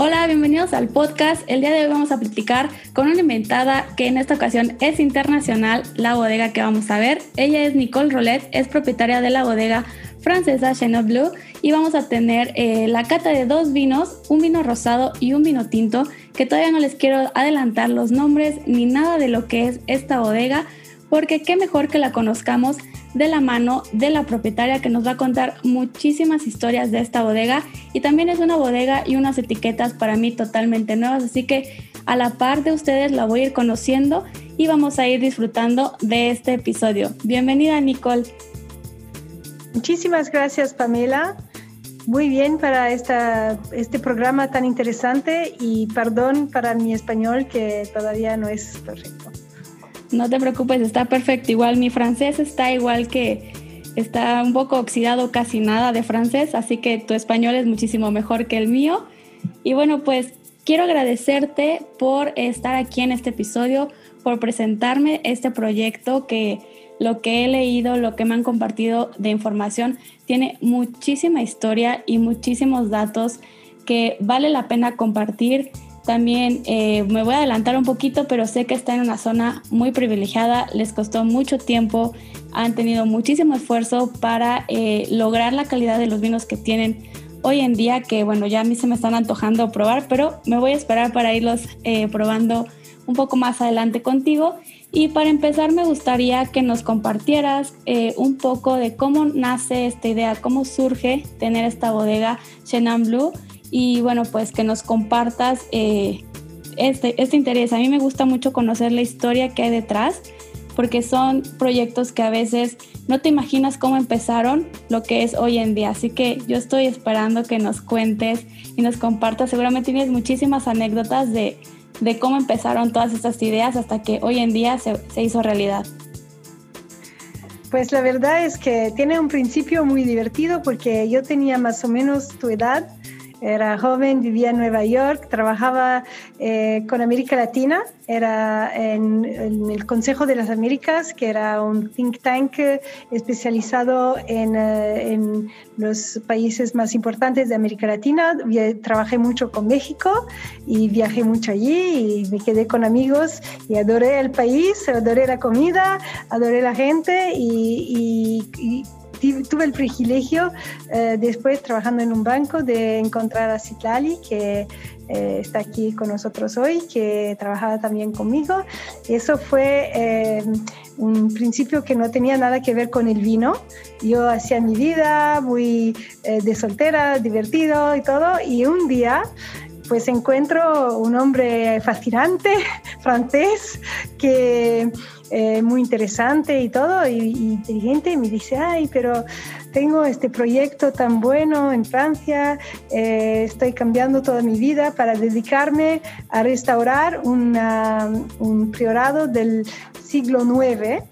Hola, bienvenidos al podcast. El día de hoy vamos a platicar con una inventada que en esta ocasión es internacional, la bodega que vamos a ver. Ella es Nicole Rolet, es propietaria de la bodega francesa Chenin Bleu y vamos a tener eh, la cata de dos vinos, un vino rosado y un vino tinto, que todavía no les quiero adelantar los nombres ni nada de lo que es esta bodega, porque qué mejor que la conozcamos de la mano de la propietaria que nos va a contar muchísimas historias de esta bodega y también es una bodega y unas etiquetas para mí totalmente nuevas, así que a la par de ustedes la voy a ir conociendo y vamos a ir disfrutando de este episodio. Bienvenida Nicole. Muchísimas gracias Pamela. Muy bien para este programa tan interesante y perdón para mi español que todavía no es perfecto. No te preocupes, está perfecto. Igual mi francés está igual que está un poco oxidado, casi nada de francés, así que tu español es muchísimo mejor que el mío. Y bueno, pues quiero agradecerte por estar aquí en este episodio, por presentarme este proyecto que lo que he leído, lo que me han compartido de información, tiene muchísima historia y muchísimos datos que vale la pena compartir también eh, me voy a adelantar un poquito, pero sé que está en una zona muy privilegiada, les costó mucho tiempo, han tenido muchísimo esfuerzo para eh, lograr la calidad de los vinos que tienen hoy en día, que bueno, ya a mí se me están antojando probar, pero me voy a esperar para irlos eh, probando un poco más adelante contigo. Y para empezar me gustaría que nos compartieras un poco de cómo nace esta idea, cómo surge tener esta bodega Chenin Blue y bueno, pues que nos compartas eh, este, este interés. A mí me gusta mucho conocer la historia que hay detrás, porque son proyectos que a veces no te imaginas cómo empezaron lo que es hoy en día. Así que yo estoy esperando que nos cuentes y nos compartas. Seguramente tienes muchísimas anécdotas de, de cómo empezaron todas estas ideas hasta que hoy en día se, se hizo realidad. Pues la verdad es que tiene un principio muy divertido porque yo tenía más o menos tu edad era joven, vivía en Nueva York, trabajaba eh, con América Latina, era en, el Consejo de las Américas, que era un think tank especializado en, eh, en los países más importantes de América Latina. Trabajé mucho con México y viajé mucho allí y me quedé con amigos y adoré el país, adoré la comida, adoré la gente y, y tuve el privilegio, eh, después trabajando en un banco, de encontrar a Citlali, que eh, está aquí con nosotros hoy, que trabajaba también conmigo. Eso fue eh, un principio que no tenía nada que ver con el vino. Yo hacía mi vida muy de soltera, divertido y todo, y un día pues encuentro un hombre fascinante, francés, que eh, muy interesante y todo, y, inteligente, y me dice, ay, pero tengo este proyecto tan bueno en Francia, eh, estoy cambiando toda mi vida para dedicarme a restaurar un priorado del siglo IX,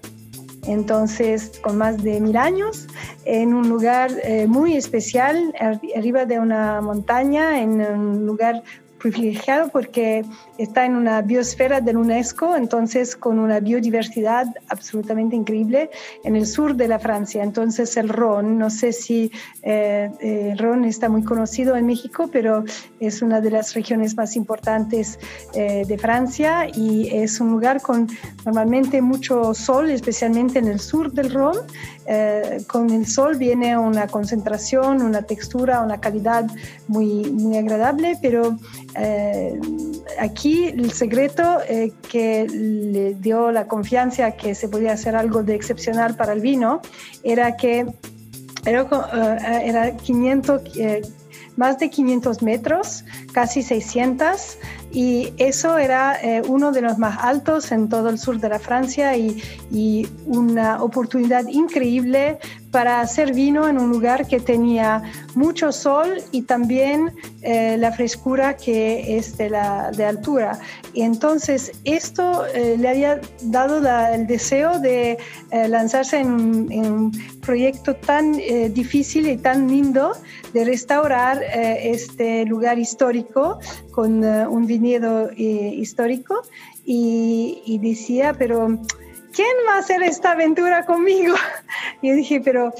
entonces con más de mil años, en un lugar eh, muy especial, arriba de una montaña, en un lugar privilegiado porque está en una biosfera del UNESCO, entonces con una biodiversidad absolutamente increíble en el sur de la Francia. Entonces el Ron, no sé si eh, eh, el Ron está muy conocido en México, pero es una de las regiones más importantes eh, de Francia y es un lugar con normalmente mucho sol, especialmente en el sur del Ron. Con el sol viene una concentración, una textura, una calidad muy, muy agradable, pero aquí el secreto eh, que le dio la confianza que se podía hacer algo de excepcional para el vino era que era, eh, era 500, eh, más de 500 metros, casi 600, y eso era uno de los más altos en todo el sur de la Francia y, y una oportunidad increíble para hacer vino en un lugar que tenía mucho sol y también eh, la frescura que es de, la, de altura. Y entonces esto eh, le había dado el deseo de eh, lanzarse en un, proyecto tan difícil y tan lindo de restaurar este lugar histórico con un viñedo histórico. Y, y decía, pero ¿quién va a hacer esta aventura conmigo? Y yo dije, pero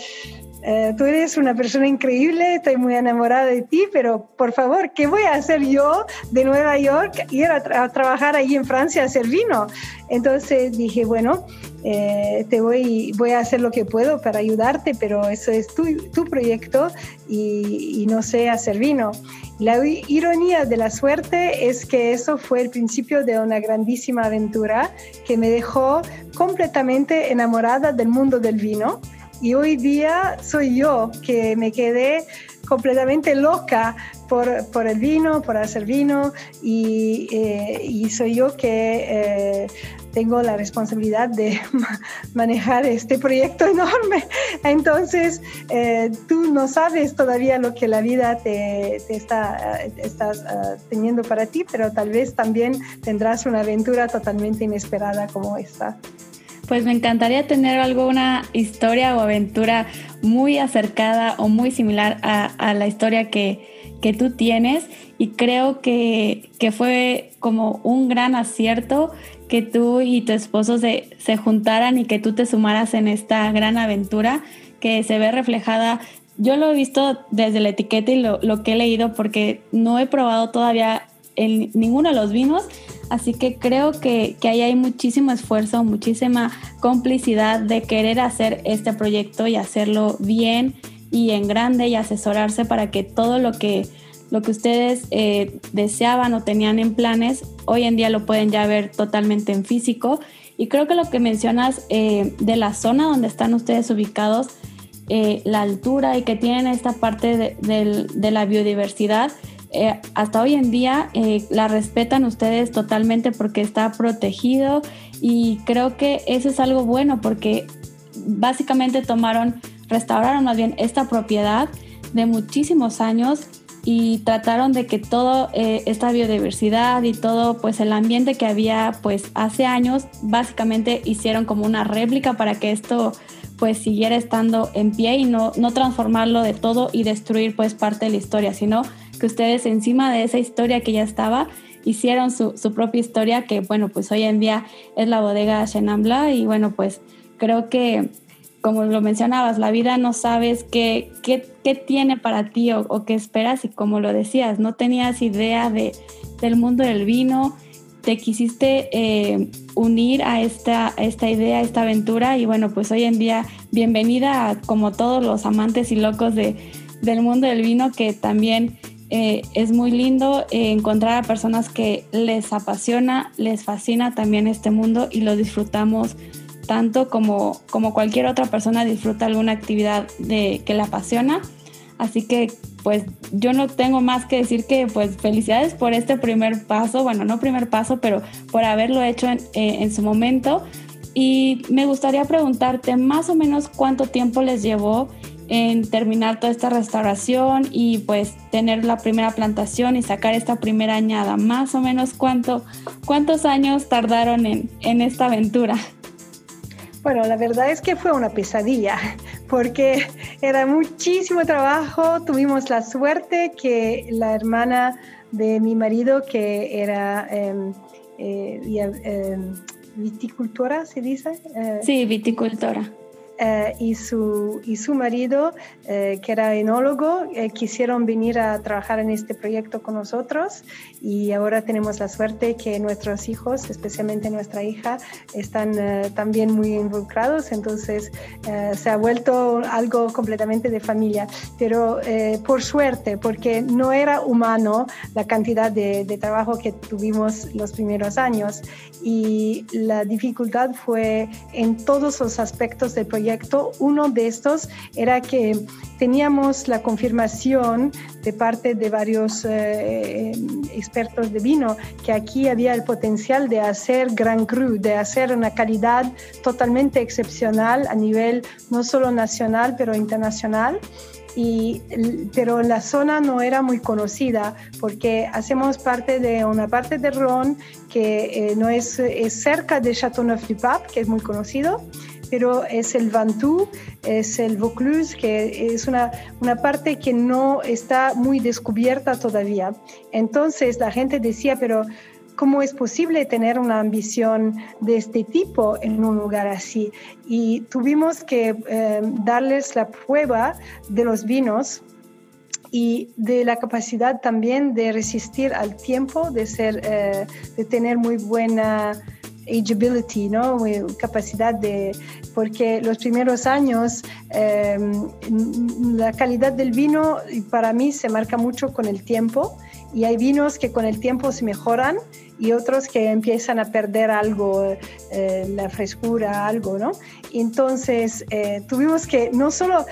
eh, tú eres una persona increíble, estoy muy enamorada de ti, pero por favor, ¿qué voy a hacer yo de Nueva York, ir a, trabajar ahí en Francia a hacer vino? Entonces dije, bueno, eh, te voy, voy a hacer lo que puedo para ayudarte, pero eso es tu, tu proyecto y, y no sé hacer vino. La ironía de la suerte es que eso fue el principio de una grandísima aventura que me dejó completamente enamorada del mundo del vino. Y hoy día soy yo que me quedé completamente loca por, por el vino, por hacer vino y, eh, soy yo que eh, tengo la responsabilidad de manejar este proyecto enorme. Entonces, eh, tú no sabes todavía lo que la vida te, te está estás, teniendo para ti, pero tal vez también tendrás una aventura totalmente inesperada como esta pues me encantaría tener alguna historia o aventura muy acercada o muy similar a, la historia que, tú tienes y creo que, fue como un gran acierto que tú y tu esposo se, se, juntaran y que tú te sumaras en esta gran aventura que se ve reflejada. Yo lo he visto desde la etiqueta y lo, lo que he leído porque no he probado todavía en ninguno de los vinos, Así que creo que, ahí hay muchísimo esfuerzo, muchísima complicidad de querer hacer este proyecto y hacerlo bien y en grande y asesorarse para que todo lo que, lo que ustedes eh, deseaban o tenían en planes, hoy en día lo pueden ya ver totalmente en físico. Y creo que lo que mencionas eh, de la zona donde están ustedes ubicados, eh, la altura y que tienen esta parte de la biodiversidad, eh, hasta hoy en día eh, la respetan ustedes totalmente porque está protegido y creo que eso es algo bueno porque básicamente tomaron, restauraron más bien esta propiedad de muchísimos años y trataron de que toda eh, esta biodiversidad y todo pues el ambiente que había pues hace años básicamente hicieron como una réplica para que esto pues siguiera estando en pie y no, no transformarlo de todo y destruir pues parte de la historia, sino que ustedes encima de esa historia que ya estaba, hicieron su, propia historia, que bueno, pues hoy en día es la bodega Chenin y bueno, pues creo que como lo mencionabas, la vida no sabes qué, qué, tiene para ti o, qué esperas. Y como lo decías, no tenías idea de, del mundo del vino, te quisiste eh, unir a esta, esta idea, a esta aventura. Y bueno, pues hoy en día bienvenida a como todos los amantes y locos de, del mundo del vino que también eh, es muy lindo eh, encontrar a personas que les apasiona, les fascina también este mundo y lo disfrutamos tanto como, como cualquier otra persona disfruta alguna actividad de, que la apasiona. Así que pues yo no tengo más que decir que pues felicidades por este primer paso, bueno, no primer paso, pero por haberlo hecho en, eh, en su momento. Y me gustaría preguntarte más o menos cuánto tiempo les llevó en terminar toda esta restauración y pues tener la primera plantación y sacar esta primera añada. Más o menos cuánto, cuántos años tardaron en, en esta aventura. Bueno, la verdad es que fue una pesadilla porque era muchísimo trabajo. Tuvimos la suerte que la hermana de mi marido, que era em, eh, em, viticultora, ¿se dice? Eh, sí, viticultora eh, y, su, y su marido, eh, que era enólogo, eh, quisieron venir a trabajar en este proyecto con nosotros y ahora tenemos la suerte que nuestros hijos, especialmente nuestra hija, están también muy involucrados, entonces se ha vuelto algo completamente de familia, pero por suerte, porque no era humano la cantidad de, de trabajo que tuvimos los primeros años y la dificultad fue en todos los aspectos del proyecto. Uno de estos era que teníamos la confirmación de parte de varios eh, expertos de vino que aquí había el potencial de hacer Grand Cru, de hacer una calidad totalmente excepcional a nivel no solo nacional, pero internacional. Pero la zona no era muy conocida porque hacemos parte de una parte de Ron que eh, no es, es, cerca de Châteauneuf-du-Pape, que es muy conocido, pero es el Ventoux, es el Vaucluse, que es una, una parte que no está muy descubierta todavía. Entonces la gente decía, pero ¿Cómo es posible tener una ambición de este tipo en un lugar así? Y tuvimos que eh, darles la prueba de los vinos y de la capacidad también de resistir al tiempo, de, ser, eh, de tener muy buena ageability, ¿no? capacidad de, porque los primeros años eh, la calidad del vino para mí se marca mucho con el tiempo y hay vinos que con el tiempo se mejoran y otros que empiezan a perder algo, eh, la frescura, algo, ¿no? entonces eh, tuvimos que no solo,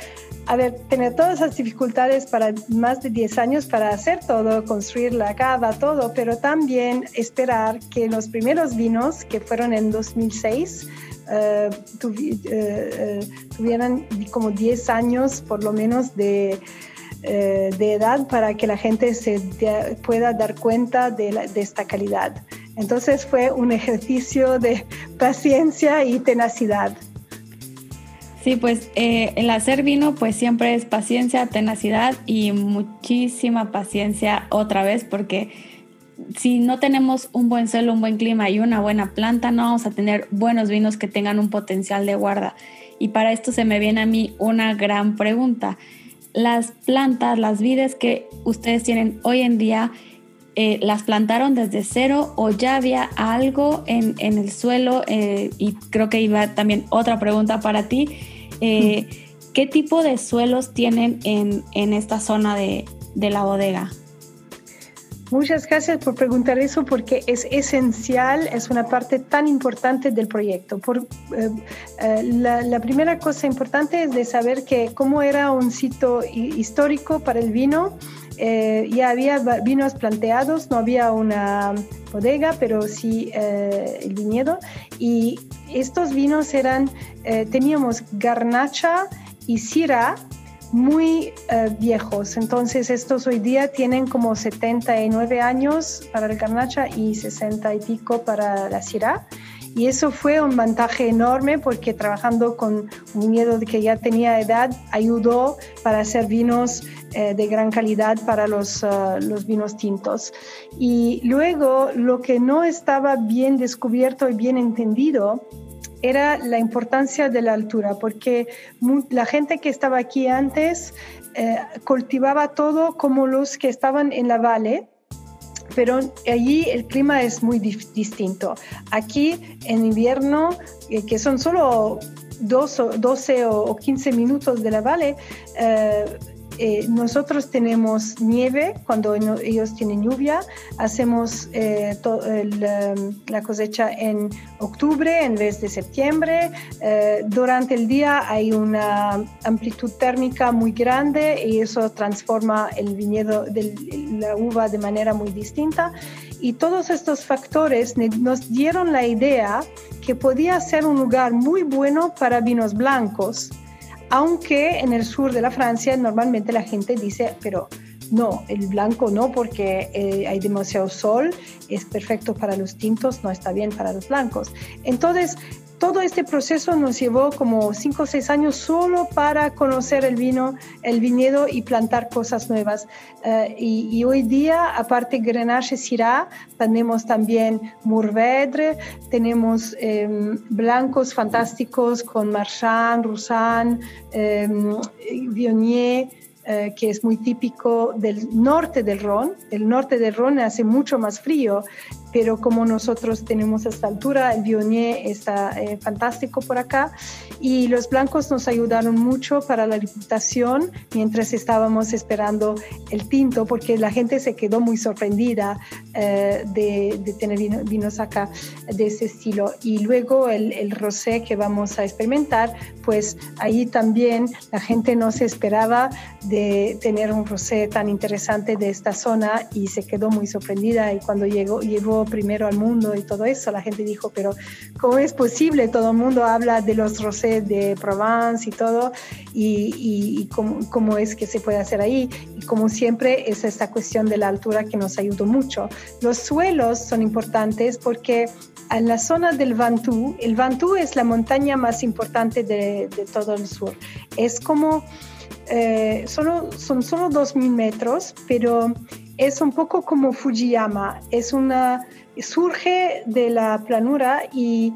a ver, tener todas esas dificultades para más de 10 años para hacer todo, construir la cava, todo, pero también esperar que los primeros vinos, que fueron en 2006, eh, tuvieran como 10 años por lo menos de eh, de edad para que la gente se pueda dar cuenta de, esta calidad. Entonces fue un ejercicio de paciencia y tenacidad. Sí, pues eh, el hacer vino pues siempre es paciencia, tenacidad y muchísima paciencia otra vez porque si no tenemos un buen suelo, un buen clima y una buena planta, no vamos a tener buenos vinos que tengan un potencial de guarda. Y para esto se me viene a mí una gran pregunta las plantas, las vides que ustedes tienen hoy en día, eh, las plantaron desde cero o ya había algo en, el suelo? Eh, y creo que iba también otra pregunta para ti. Eh, ¿Qué tipo de suelos tienen en, esta zona de la bodega? Muchas gracias por preguntar eso porque es esencial, es una parte tan importante del proyecto. Por, eh, eh, la, primera cosa importante es de saber que como era un sitio histórico para el vino, eh, ya había vinos planteados, no había una bodega, pero sí el viñedo. Y estos vinos eran, teníamos garnacha y syrah muy eh, viejos. Entonces estos hoy día tienen como 79 años para el Garnacha y 60 y pico para la Syrah. Y eso fue un ventaja enorme porque trabajando con un de que ya tenía edad ayudó para hacer vinos eh, de gran calidad para los, eh, los vinos tintos. Y luego lo que no estaba bien descubierto y bien entendido era la importancia de la altura, porque la gente que estaba aquí antes eh, cultivaba todo como los que estaban en la valle, pero allí el clima es muy distinto. Aquí en invierno, eh, que son solo 12 o 15 minutos de la valle, eh, eh, nosotros tenemos nieve cuando ellos tienen lluvia, hacemos eh, um, la cosecha en octubre en vez de septiembre. Eh, durante el día hay una amplitud térmica muy grande y eso transforma el viñedo de la uva de manera muy distinta. Y todos estos factores nos dieron la idea que podía ser un lugar muy bueno para vinos blancos aunque en el sur de la Francia normalmente la gente dice, pero no, el blanco no, porque eh, hay demasiado sol, es perfecto para los tintos, no está bien para los blancos. Entonces, todo este proceso nos llevó como cinco o seis años solo para conocer el vino, el viñedo y plantar cosas nuevas. Eh, y, hoy día, aparte Grenache Syrah, tenemos también Mourvedre, tenemos em, blancos fantásticos con Marchand, Roussan, eh, Viognier, eh, que es muy típico del norte del Ron. El norte del Ron hace mucho más frío, pero como nosotros tenemos esta altura, el Viognier está eh, fantástico por acá y los blancos nos ayudaron mucho para la reputación mientras estábamos esperando el tinto, porque la gente se quedó muy sorprendida eh, de, tener vinos acá de ese estilo. Y luego el, el rosé que vamos a experimentar, pues ahí también la gente no se esperaba de tener un rosé tan interesante de esta zona y se quedó muy sorprendida y cuando llegó, llegó primero al mundo y todo eso, la gente dijo, pero ¿cómo es posible? Todo el mundo habla de los rosés de Provence y todo y, y, cómo, cómo, es que se puede hacer ahí. Y como siempre es esta cuestión de la altura que nos ayudó mucho. Los suelos son importantes porque en la zona del Ventoux, el Ventoux es la montaña más importante de, de todo el sur. Es como eh, solo, son solo 2.000 metros, pero es un poco como Fujiyama, es una, surge de la planura y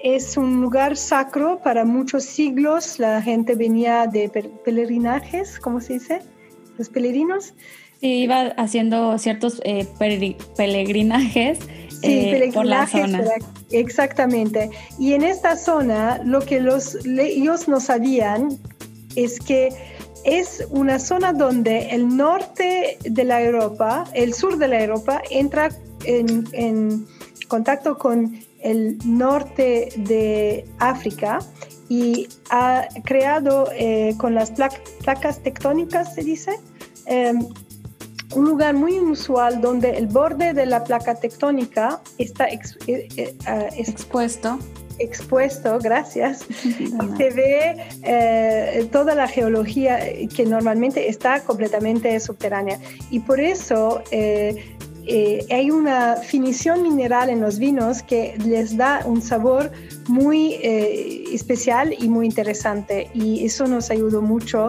es un lugar sacro para muchos siglos. La gente venía de peregrinajes, ¿cómo se dice? Los peregrinos. Sí, iba haciendo ciertos eh, peregrinajes, eh, por la zona. Exactamente. Y en esta zona, lo que los, ellos no sabían es que es una zona donde el norte de la Europa, el sur de la Europa, entra en, contacto con el norte de África y ha creado eh, con las placas tectónicas, se dice, em, un lugar muy inusual donde el borde de la placa tectónica está eh, eh, expuesto expuesto, gracias, se ve eh, toda la geología que normalmente está completamente subterránea. Y por eso eh, eh, hay una finición mineral en los vinos que les da un sabor muy especial y muy interesante. Y eso nos ayudó mucho.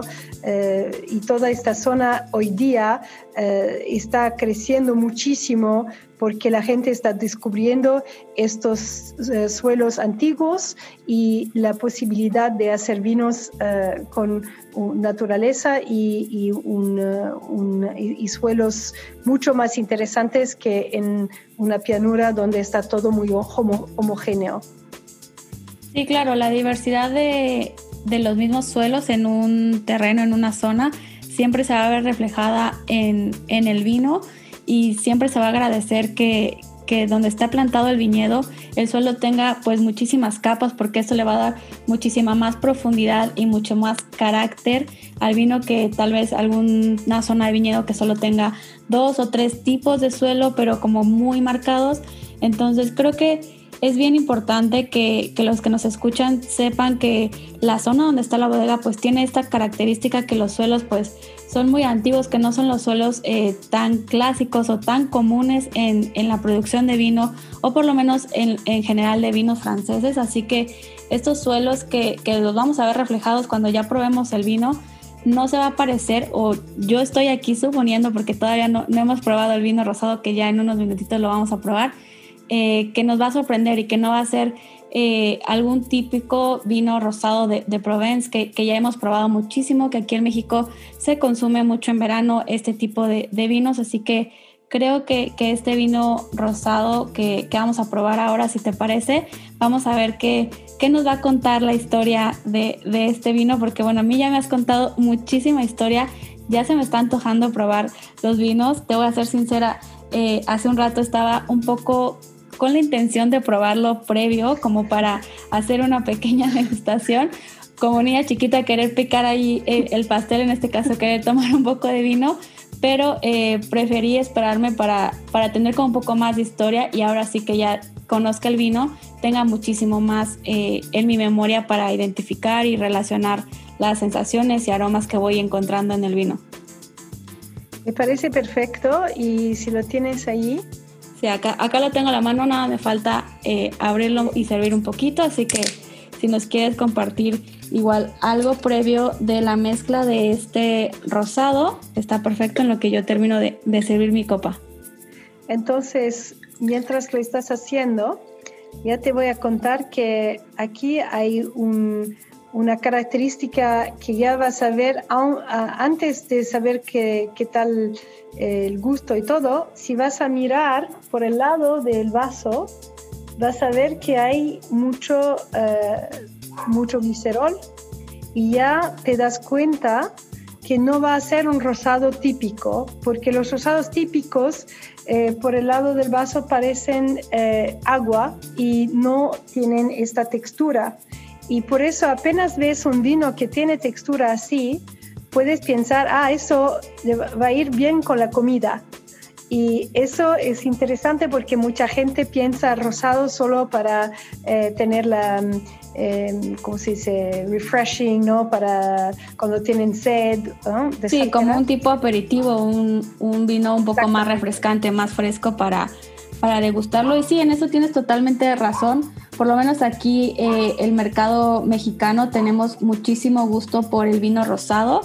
y toda esta zona hoy día está creciendo muchísimo porque la gente está descubriendo estos eh, suelos antiguos y la posibilidad de hacer vinos eh, naturaleza y, eh, y, suelos mucho más interesantes que en una pianura donde está todo muy homogéneo. Sí, claro, la diversidad de, de los mismos suelos en un terreno, en una zona, siempre se va a ver reflejada en, en el vino y siempre se va a agradecer que, que donde está plantado el viñedo el suelo tenga pues muchísimas capas porque eso le va a dar muchísima más profundidad y mucho más carácter al vino que tal vez alguna zona de viñedo que solo tenga dos o tres tipos de suelo pero como muy marcados. Entonces creo que es bien importante que, los que nos escuchan sepan que la zona donde está la bodega pues tiene esta característica que los suelos pues son muy antiguos, que no son los suelos eh, tan clásicos o tan comunes en, la producción de vino o por lo menos en, en, general de vinos franceses. Así que estos suelos que, que los vamos a ver reflejados cuando ya probemos el vino, no se va a parecer, o yo estoy aquí suponiendo porque todavía no, no hemos probado el vino rosado que ya en unos minutitos lo vamos a probar, eh, que nos va a sorprender y que no va a ser eh, algún típico vino rosado de, Provence que, ya hemos probado muchísimo, que aquí en México se consume mucho en verano este tipo de, vinos, así que creo que, este vino rosado que, vamos a probar ahora, si te parece, vamos a ver qué, qué nos va a contar la historia de, este vino, porque bueno, a mí ya me has contado muchísima historia, ya se me está antojando probar los vinos, te voy a ser sincera, eh, hace un rato estaba un poco con la intención de probarlo previo, como para hacer una pequeña degustación. Como niña chiquita, querer picar ahí el, pastel, en este caso querer tomar un poco de vino, pero eh, preferí esperarme para, para tener como un poco más de historia y ahora sí que ya conozca el vino, tenga muchísimo más eh, en mi memoria para identificar y relacionar las sensaciones y aromas que voy encontrando en el vino. Me parece perfecto y si lo tienes ahí, Acá, acá tengo a la mano, nada me falta eh, abrirlo y servir un poquito, así que si nos quieres compartir igual algo previo de la mezcla de este rosado, está perfecto en lo que yo termino de, servir mi copa. Entonces, mientras lo estás haciendo, ya te voy a contar que aquí hay un, una característica que ya vas a ver antes de saber qué, tal eh, el gusto y todo, si vas a mirar por el lado del vaso, vas a ver que hay mucho, eh, mucho glicerol y ya te das cuenta que no va a ser un rosado típico, porque los rosados típicos eh, por el lado del vaso parecen eh, agua y no tienen esta textura. Y por eso apenas ves un vino que tiene textura así, puedes pensar, ah, eso va a ir bien con la comida. Y eso es interesante porque mucha gente piensa rosado solo para eh, tener la, eh, ¿cómo se dice? Refreshing, ¿no? Para cuando tienen sed. ¿no? sí, como un tipo aperitivo, un, un vino un poco más refrescante, más fresco para, para degustarlo. Y sí, en eso tienes totalmente razón. Por lo menos aquí eh, el mercado mexicano tenemos muchísimo gusto por el vino rosado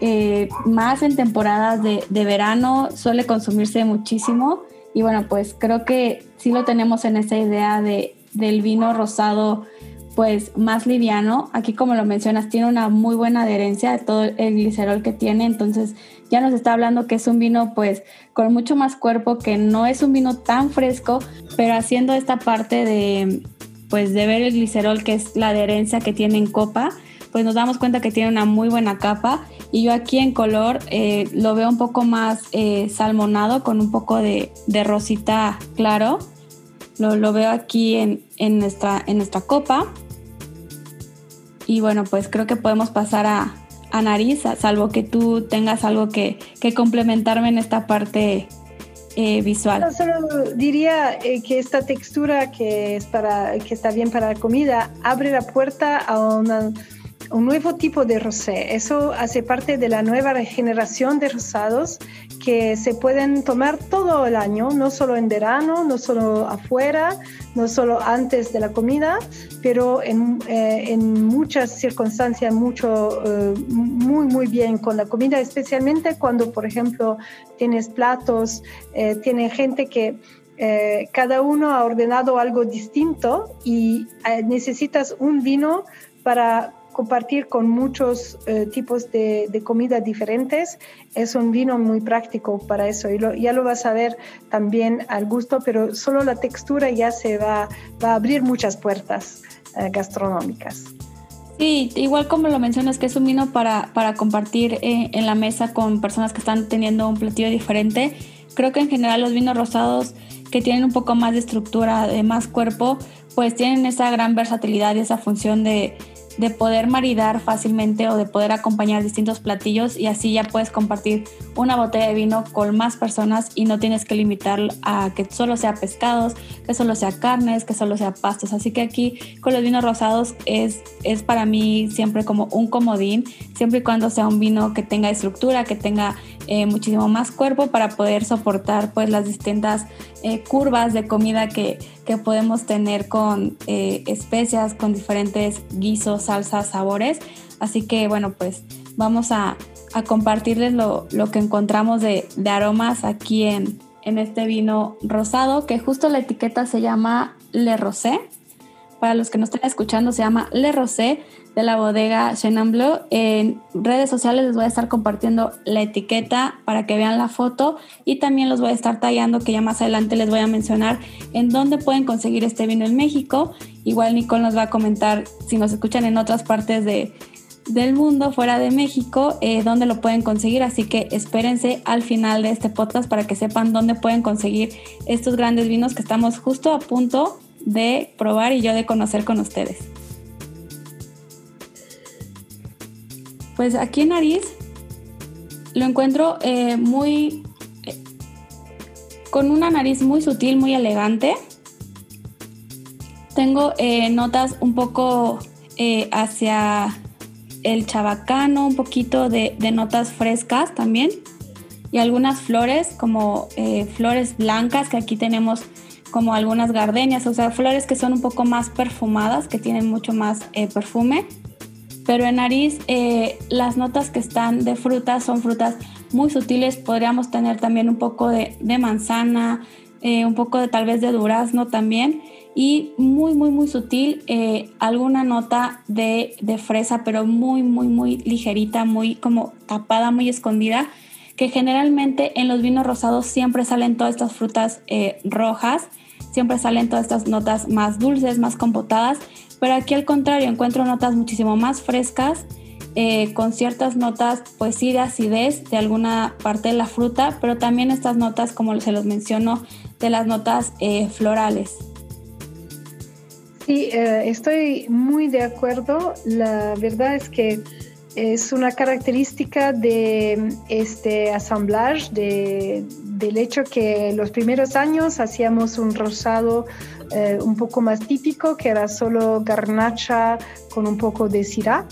eh, más en temporadas de, verano suele consumirse muchísimo y bueno, pues creo que sí lo tenemos en esa idea de, del vino rosado pues más liviano. Aquí como lo mencionas, tiene una muy buena adherencia de todo el glicerol que tiene, entonces ya nos está hablando que es un vino pues con mucho más cuerpo, que no es un vino tan fresco, pero haciendo esta parte de pues de ver el glicerol que es la adherencia que tiene en copa, pues nos damos cuenta que tiene una muy buena capa y yo aquí en color eh, lo veo un poco más eh, salmonado con un poco de, rosita claro. Lo, veo aquí en, nuestra, en nuestra copa. Y bueno, pues creo que podemos pasar a, nariz, salvo que tú tengas algo que, complementarme en esta parte eh, visual. solo diría que esta textura que, es para, que está bien para la comida abre la puerta a una un nuevo tipo de rosé. Eso hace parte de la nueva generación de rosados que se pueden tomar todo el año, no solo en verano, no solo afuera, no solo antes de la comida, pero en, eh, muchas circunstancias mucho, eh, muy, muy bien con la comida, especialmente cuando, por ejemplo, tienes platos, eh, tiene gente que cada uno ha ordenado algo distinto y necesitas un vino para compartir con muchos eh, tipos de, comida diferentes. Es un vino muy práctico para eso y ya lo vas a ver también al gusto, pero solo la textura ya se va, a abrir muchas puertas eh, gastronómicas. Sí, igual como lo mencionas, que es un vino para, para compartir eh, en la mesa con personas que están teniendo un platillo diferente. Creo que en general los vinos rosados que tienen un poco más de estructura, de más cuerpo, pues tienen esa gran versatilidad y esa función de, de poder maridar fácilmente o de poder acompañar distintos platillos y así ya puedes compartir una botella de vino con más personas y no tienes que limitar a que solo sea pescados, que solo sea carnes, que solo sea pastos. Así que aquí con los vinos rosados es, es para mí siempre como un comodín, siempre y cuando sea un vino que tenga estructura, que tenga eh, muchísimo más cuerpo para poder soportar pues las distintas eh, curvas de comida que, que podemos tener con eh, especias, con diferentes guisos, salsas, sabores. Así que bueno, pues vamos a, compartirles lo, que encontramos de, aromas aquí en, en, este vino rosado, que justo la etiqueta se llama Le Rosé. Para los que no estén escuchando, se llama Le Rosé de la bodega Chenin Bleu. En redes sociales les voy a estar compartiendo la etiqueta para que vean la foto y también los voy a estar tallando que ya más adelante les voy a mencionar en dónde pueden conseguir este vino en México. Igual Nicole nos va a comentar si nos escuchan en otras partes de, del mundo fuera de México, eh, dónde lo pueden conseguir. Así que espérense al final de este podcast para que sepan dónde pueden conseguir estos grandes vinos que estamos justo a punto de probar y yo de conocer con ustedes. Pues aquí en nariz lo encuentro eh, muy... Eh, con una nariz muy sutil, muy elegante. Tengo eh, notas un poco hacia el chabacano, un poquito de, de, notas frescas también. Y algunas flores, como flores blancas, que aquí tenemos como algunas gardenias, o sea, flores que son un poco más perfumadas, que tienen mucho más perfume pero en nariz eh, las notas que están de frutas son frutas muy sutiles, podríamos tener también un poco de, manzana, eh, un poco de tal vez de durazno también. y muy, muy, muy sutil, eh, alguna nota de, fresa, pero muy, muy, muy ligerita, muy como tapada, muy escondida, que generalmente en los vinos rosados siempre salen todas estas frutas rojas, siempre salen todas estas notas más dulces, más compotadas, pero aquí al contrario encuentro notas muchísimo más frescas, eh, con ciertas notas, pues sí, de acidez de alguna parte de la fruta, pero también estas notas, como se los menciono, de las notas florales. Sí, eh, estoy muy de acuerdo. La verdad es que es una característica de este assemblage, de, del hecho que los primeros años hacíamos un rosado eh, un poco más típico, que era solo garnacha con un poco de syrah.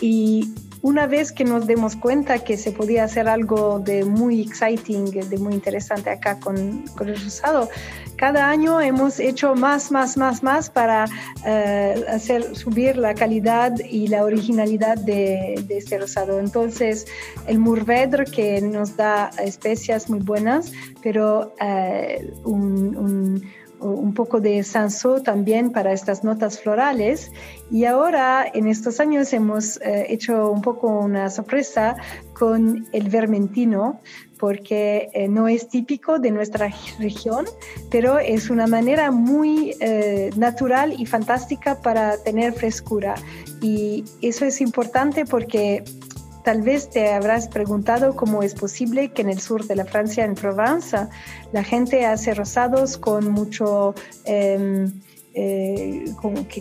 Y una vez que nos demos cuenta que se podía hacer algo de muy exciting, de muy interesante acá con, con el rosado, cada año hemos hecho más, más, más, más para eh, hacer subir la calidad y la originalidad de, de, este rosado. Entonces, el Mourvedre que nos da especias muy buenas, pero eh, un, un un poco de sanso también para estas notas florales. Y ahora, en estos años, hemos eh, hecho un poco una sorpresa con el vermentino, porque eh, no es típico de nuestra región, pero es una manera muy eh, natural y fantástica para tener frescura. Y eso es importante porque Tal vez te habrás preguntado cómo es posible que en el sur de la Francia, en Provence, la gente hace rosados con mucho... Em, eh,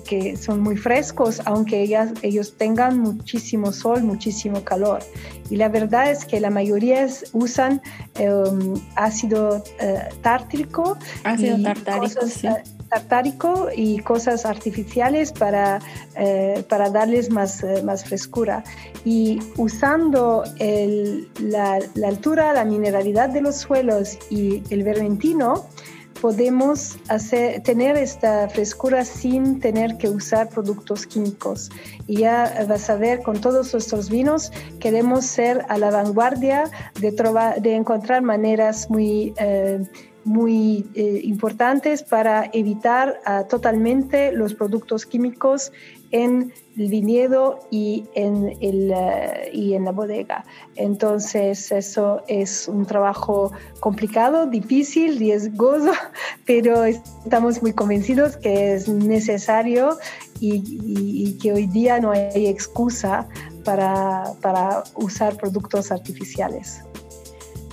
que, son muy frescos, aunque ellos tengan muchísimo sol, muchísimo calor. Y la verdad es que la mayoría usan em, ácido eh, tártrico. Ácido tartárico, sí tartárico y cosas artificiales para, eh, para darles más, eh, más frescura. Y usando la, la, altura, la mineralidad de los suelos y el vermentino, podemos tener esta frescura sin tener que usar productos químicos. Y ya vas a ver, con todos nuestros vinos queremos ser a la vanguardia de, de encontrar maneras muy... Eh, muy eh, importantes para evitar ah, totalmente los productos químicos en el viñedo y en, el, ah, y en la bodega. Entonces, eso es un trabajo complicado, difícil, riesgoso, pero estamos muy convencidos que es necesario y, y que hoy día no hay excusa para, para usar productos artificiales.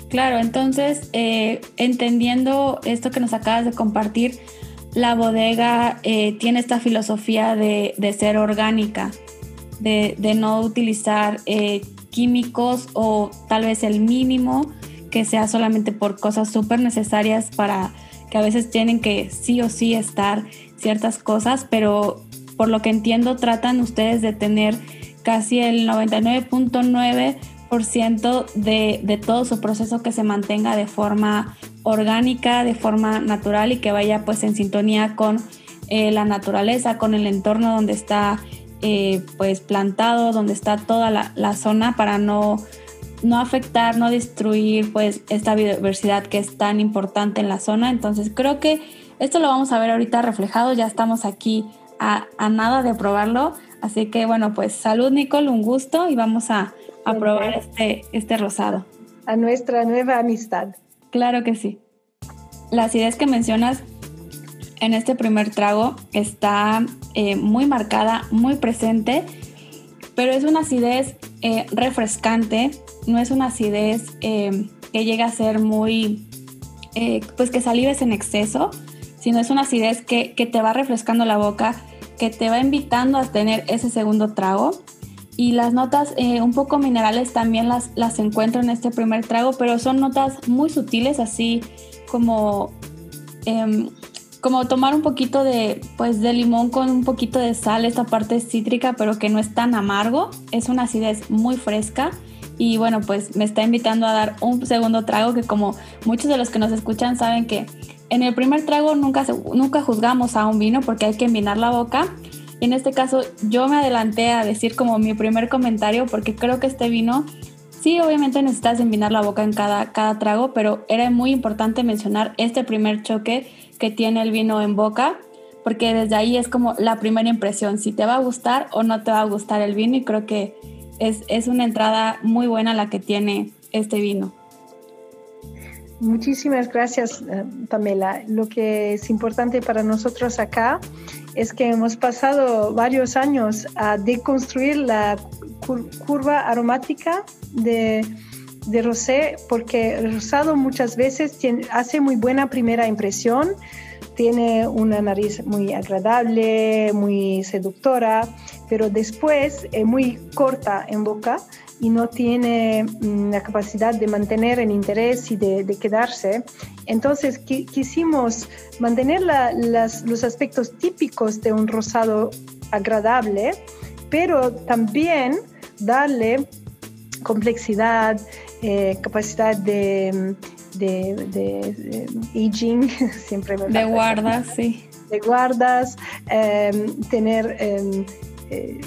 Claro, entonces, eh, entendiendo esto que nos acabas de compartir, la bodega eh, tiene esta filosofía de, ser orgánica, de, no utilizar eh, químicos o tal vez el mínimo que sea solamente por cosas súper necesarias para que a veces tienen que sí o sí estar ciertas cosas, pero por lo que entiendo tratan ustedes de tener casi el 99.9 de, de todo su proceso que se mantenga de forma orgánica, de forma natural y que vaya pues en sintonía con eh, la naturaleza, con el entorno donde está eh, pues plantado, donde está toda la, zona para no, no afectar, no destruir pues esta biodiversidad que es tan importante en la zona. Entonces creo que esto lo vamos a ver ahorita reflejado, ya estamos aquí a, a nada de probarlo. Así que bueno, pues salud Nicole, un gusto y vamos a, a probar este, este rosado. A nuestra nueva amistad. Claro que sí. La acidez que mencionas en este primer trago está eh, muy marcada, muy presente, pero es una acidez eh, refrescante, no es una acidez eh, que llega a ser muy, pues que salives en exceso, sino es una acidez que, que te va refrescando la boca, que te va invitando a tener ese segundo trago y las notas eh, un poco minerales también las, las encuentro en este primer trago, pero son notas muy sutiles, así como, em, como tomar un poquito de, pues, de limón con un poquito de sal, esta parte cítrica, pero que no es tan amargo, es una acidez muy fresca. Y bueno, pues me está invitando a dar un segundo trago que como muchos de los que nos escuchan saben que en el primer trago nunca, nunca juzgamos a un vino porque hay que envinar la boca, en este caso yo me adelanté a decir como mi primer comentario porque creo que este vino, sí, obviamente necesitas envinar la boca en cada, cada trago, pero era muy importante mencionar este primer choque que tiene el vino en boca porque desde ahí es como la primera impresión, si te va a gustar o no te va a gustar el vino y creo que es, es una entrada muy buena la que tiene este vino. Muchísimas gracias, eh, Pamela. Lo que es importante para nosotros acá es que hemos pasado varios años a deconstruir la curva aromática de, de rosé, porque el rosado muchas veces hace muy buena primera impresión, tiene una nariz muy agradable, muy seductora, pero después es muy corta en boca y no tiene mm, la capacidad de mantener el interés y de, quedarse. Entonces quisimos mantener los aspectos típicos de un rosado agradable, pero también darle complejidad, eh, capacidad de, de, aging, siempre De guardas, sí. De guardas, em, tener... Em, eh,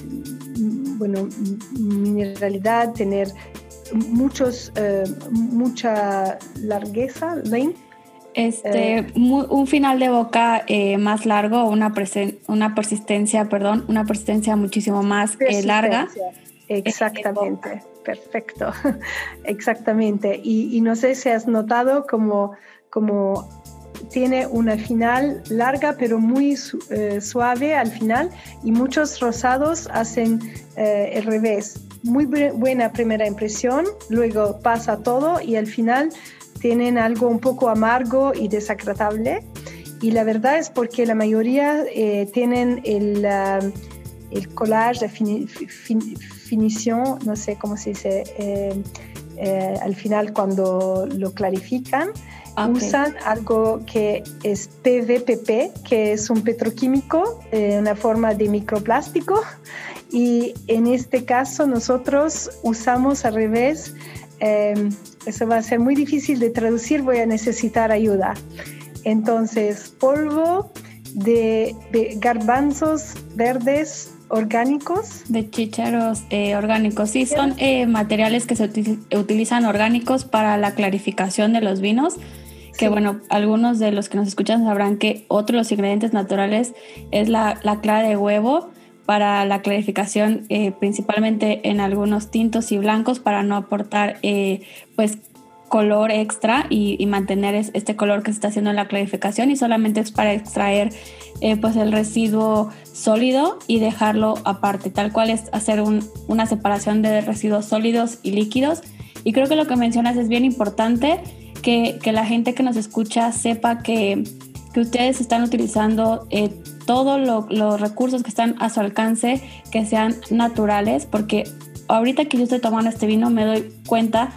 bueno, mineralidad, tener muchos, eh, mucha largueza, Este, eh, un final de boca eh, más largo, una, una persistencia, perdón, una persistencia muchísimo más larga. Exactamente, perfecto, exactamente. Y, no sé si has notado como, como tiene una final larga pero muy eh, suave al final y muchos rosados hacen eh, el revés. Muy buena primera impresión, luego pasa todo y al final tienen algo un poco amargo y desagradable. Y la verdad es porque la mayoría eh, tienen el, el collage de finición, no sé cómo se dice, al final cuando lo clarifican Ah, usan algo que es PVPP, que es un petroquímico, eh, una forma de microplástico. Y en este caso nosotros usamos al revés. Em, eso va a ser muy difícil de traducir, voy a necesitar ayuda. Entonces, polvo de, garbanzos verdes orgánicos. De chícharos eh, orgánicos. Sí, son eh, materiales que se utilizan orgánicos para la clarificación de los vinos que bueno, algunos de los que nos escuchan sabrán que otro de los ingredientes naturales es la, clara de huevo para la clarificación, eh, principalmente en algunos tintos y blancos, para no aportar eh, pues color extra y, mantener este color que se está haciendo en la clarificación y solamente es para extraer eh, pues el residuo sólido y dejarlo aparte, tal cual es hacer una separación de residuos sólidos y líquidos. Y creo que lo que mencionas es bien importante que, la gente que nos escucha sepa que, ustedes están utilizando eh, todos los recursos que están a su alcance, que sean naturales, porque ahorita que yo estoy tomando este vino me doy cuenta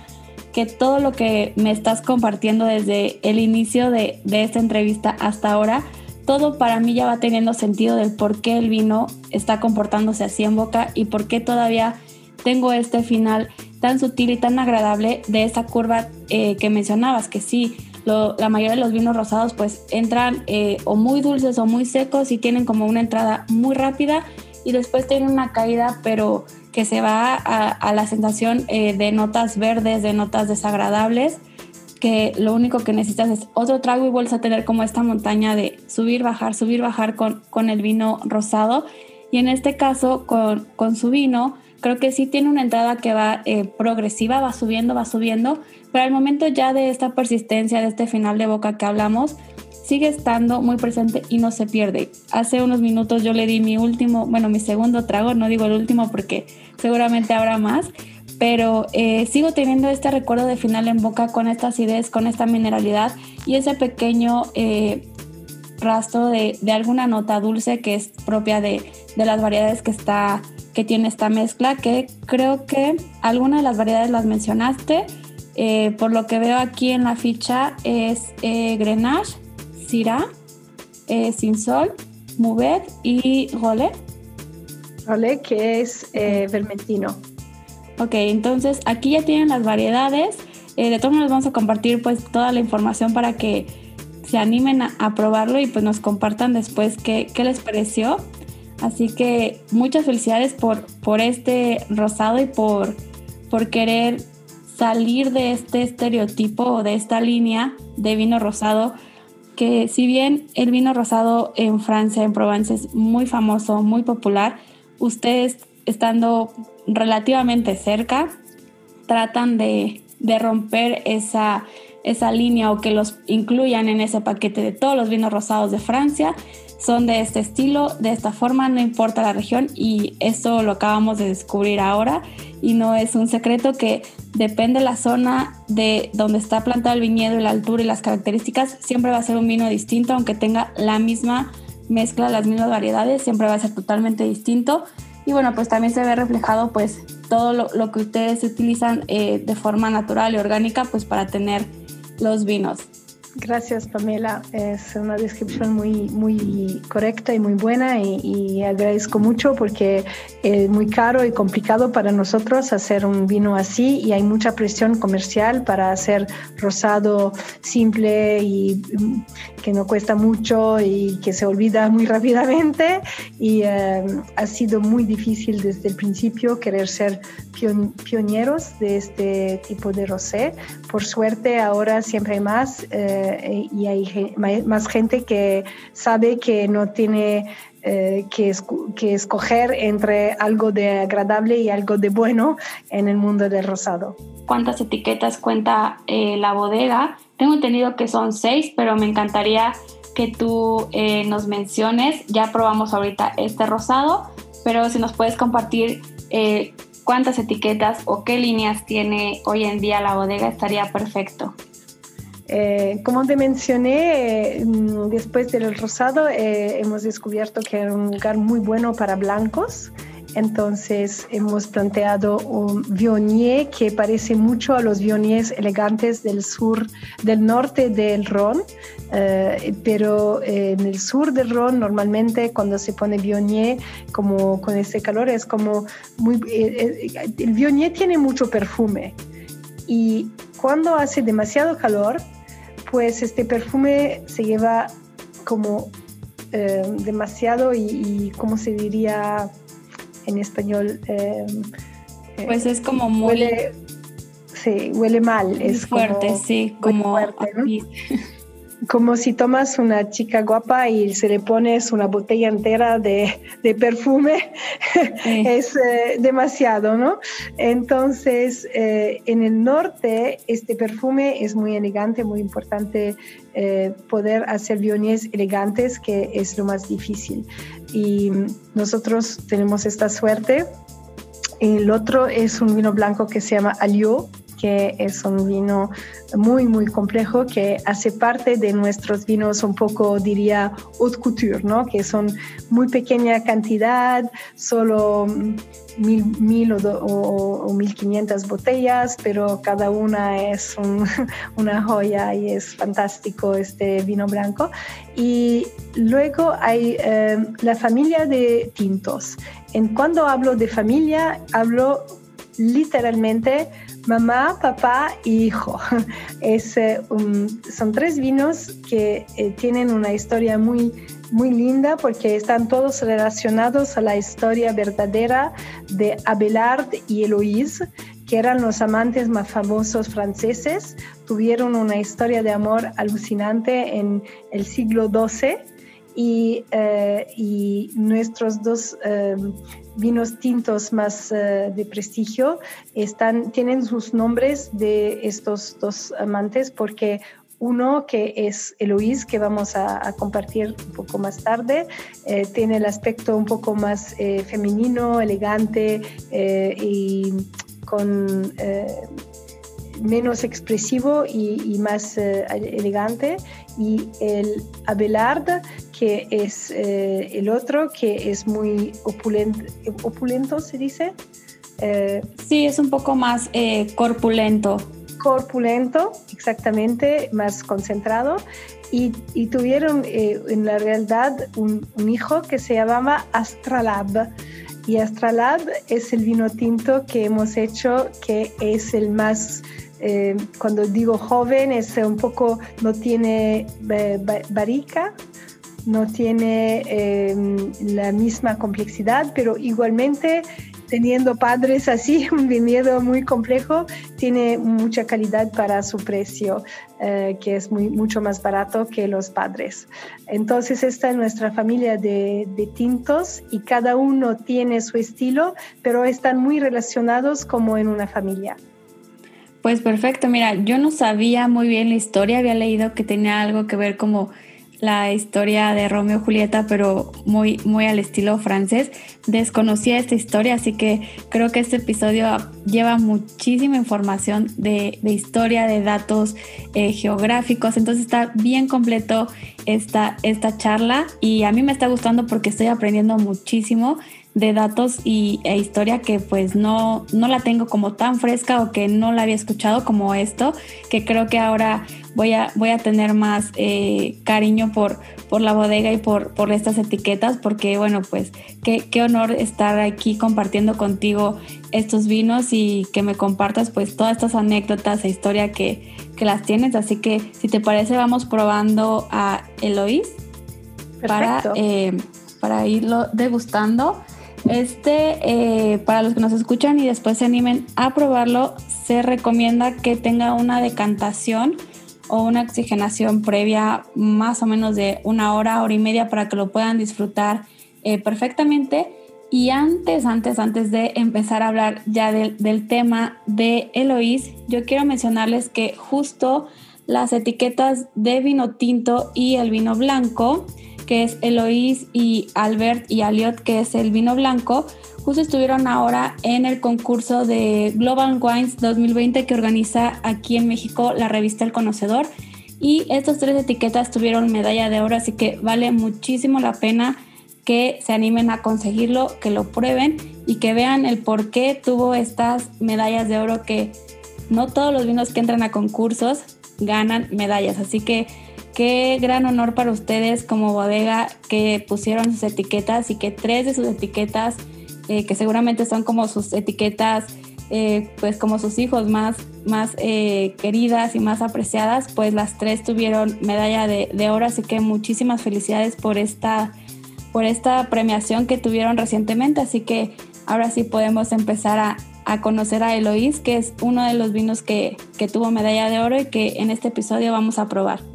que todo lo que me estás compartiendo desde el inicio de, de, esta entrevista hasta ahora, todo para mí ya va teniendo sentido del por qué el vino está comportándose así en boca y por qué todavía tengo este final tan sutil y tan agradable de esa curva eh, que mencionabas, que sí, la mayoría de los vinos rosados pues entran eh, o muy dulces o muy secos y tienen como una entrada muy rápida y después tienen una caída pero que se va a, la sensación eh, de notas verdes, de notas desagradables, que lo único que necesitas es otro trago y vuelves a tener como esta montaña de subir, bajar, subir, bajar con, con el vino rosado. Y en este caso, con, con su vino, creo que sí tiene una entrada que va eh, progresiva, va subiendo, va subiendo, pero al momento ya de esta persistencia, de este final de boca que hablamos, sigue estando muy presente y no se pierde. Hace unos minutos yo le di mi último, bueno, mi segundo trago, no digo el último porque seguramente habrá más, pero eh, sigo teniendo este recuerdo de final en boca con esta acidez, con esta mineralidad y ese pequeño eh, rastro de, alguna nota dulce que es propia de, de las variedades que está que tiene esta mezcla, que creo que algunas de las variedades las mencionaste. Eh, por lo que veo aquí en la ficha es eh, Grenache, Syrah, eh, Sinsol, Mouvet y Rolé. Rolé, que es eh, vermentino. Ok, entonces aquí ya tienen las variedades. de todos modos vamos a compartir pues toda la información para que se animen a, probarlo y pues nos compartan después qué, qué les pareció. Así que muchas felicidades por, por este rosado y por, por querer salir de este estereotipo o de esta línea de vino rosado que si bien el vino rosado en Francia, en Provence, es muy famoso, muy popular, ustedes estando relativamente cerca, tratan de, de romper esa, esa línea o que los incluyan en ese paquete de todos los vinos rosados de Francia son de este estilo, de esta forma, no importa la región y esto lo acabamos de descubrir ahora y no es un secreto que depende la zona de donde está plantado el viñedo la altura y las características, siempre va a ser un vino distinto, aunque tenga la misma mezcla, las mismas variedades, siempre va a ser totalmente distinto. Y bueno, pues también se ve reflejado pues todo lo, que ustedes utilizan eh, de forma natural y orgánica pues para tener los vinos. Gracias, Pamela. Es una descripción muy, muy correcta y muy buena y, agradezco mucho porque es muy caro y complicado para nosotros hacer un vino así y hay mucha presión comercial para hacer rosado simple y mm, que no cuesta mucho y que se olvida muy rápidamente y eh, ha sido muy difícil desde el principio querer ser pioneros de este tipo de rosé. Por suerte ahora siempre hay más. Eh, y hay más gente que sabe que no tiene eh, que, que, escoger entre algo de agradable y algo de bueno en el mundo del rosado. ¿Cuántas etiquetas cuenta eh, la bodega? Tengo entendido que son seis, pero me encantaría que tú nos menciones. Ya probamos ahorita este rosado, pero si nos puedes compartir cuántas etiquetas o qué líneas tiene hoy en día la bodega, estaría perfecto. Eh, como te mencioné, eh, mm, después del rosado eh, hemos descubierto que era un lugar muy bueno para blancos. Entonces hemos planteado un Viognier que parece mucho a los Viogniers elegantes del sur, del norte del Ron, pero en el sur del Ron normalmente cuando se pone Viognier como con ese calor es como muy... el Viognier tiene mucho perfume y cuando hace demasiado calor pues este perfume se lleva como eh, demasiado y, ¿cómo se diría en español? Eh, pues es como muy... Huele, sí, huele mal. es fuerte, sí, como... Fuerte, como si tomas una chica guapa y se le pones una botella entera de, perfume, es eh, demasiado, ¿no? Entonces, eh, en el norte, este perfume es muy elegante, muy importante eh, poder hacer vionies elegantes, que es lo más difícil. Y nosotros tenemos esta suerte. El otro es un vino blanco que se llama Aliot, que es un vino muy, muy complejo que hace parte de nuestros vinos un poco, diría, haute couture, ¿no? Que son muy pequeña cantidad, solo mil, mil o, mil quinientas botellas, pero cada una es una joya y es fantástico este vino blanco. Y luego hay eh, la familia de tintos. En cuando hablo de familia, hablo literalmente mamá, papá y hijo. Eh, son tres vinos que eh, tienen una historia muy, muy linda porque están todos relacionados a la historia verdadera de Abelard y Eloïse, que eran los amantes más famosos franceses. Tuvieron una historia de amor alucinante en el siglo XII y, eh, y nuestros dos vinos tintos más eh, de prestigio están, tienen sus nombres de estos dos amantes porque uno que es Eloís, que vamos a, compartir un poco más tarde, eh, tiene el aspecto un poco más femenino, elegante y con menos expresivo y, más elegante. Y el Abelard, que es eh, el otro, que es muy opulento, opulento se dice. Eh, sí, es un poco más eh, corpulento. Corpulento, exactamente, más concentrado. Y, tuvieron en la realidad un, hijo que se llamaba Astralab. Y Astralab es el vino tinto que hemos hecho, que es el más cuando digo joven, es un poco, no tiene barica, no tiene em, la misma complejidad, pero igualmente teniendo padres así, un viñedo muy complejo, tiene mucha calidad para su precio, eh, que es muy, mucho más barato que los padres. Entonces, esta es nuestra familia de, de tintos y cada uno tiene su estilo, pero están muy relacionados como en una familia. Pues perfecto, mira, yo no sabía muy bien la historia, había leído que tenía algo que ver como la historia de Romeo y Julieta, pero muy, muy al estilo francés. Desconocía esta historia, así que creo que este episodio lleva muchísima información de, historia, de datos eh, geográficos, entonces está bien completo esta, esta charla y a mí me está gustando porque estoy aprendiendo muchísimo de datos y, e historia que pues no, no la tengo como tan fresca o que no la había escuchado como esto, que creo que ahora voy a, voy a tener más eh, cariño por, por la bodega y por, por estas etiquetas, porque bueno, pues qué, qué honor estar aquí compartiendo contigo estos vinos y que me compartas pues todas estas anécdotas e historia que, que las tienes. Así que si te parece vamos probando a Eloís para, eh, para irlo degustando. Este, eh, para los que nos escuchan y después se animen a probarlo, se recomienda que tenga una decantación o una oxigenación previa más o menos de una hora, hora y media para que lo puedan disfrutar eh, perfectamente. Y antes, antes, antes de empezar a hablar ya del, del tema de Eloís, yo quiero mencionarles que justo las etiquetas de vino tinto y el vino blanco que es Eloís, y Albert y Aliot, que es el vino blanco, justo estuvieron ahora en el concurso de Global Wines 2020 que organiza aquí en México la revista El Conocedor. Y estas tres etiquetas tuvieron medalla de oro, así que vale muchísimo la pena que se animen a conseguirlo, que lo prueben y que vean el por qué tuvo estas medallas de oro que no todos los vinos que entran a concursos ganan medallas. Así que Qué gran honor para ustedes como bodega que pusieron sus etiquetas y que tres de sus etiquetas, eh, que seguramente son como sus etiquetas, eh, pues como sus hijos más, más eh, queridas y más apreciadas, pues las tres tuvieron medalla de, de, oro, así que muchísimas felicidades por esta, por esta premiación que tuvieron recientemente, así que ahora sí podemos empezar a, a conocer a Eloís, que es uno de los vinos que, que tuvo medalla de oro y que en este episodio vamos a probar.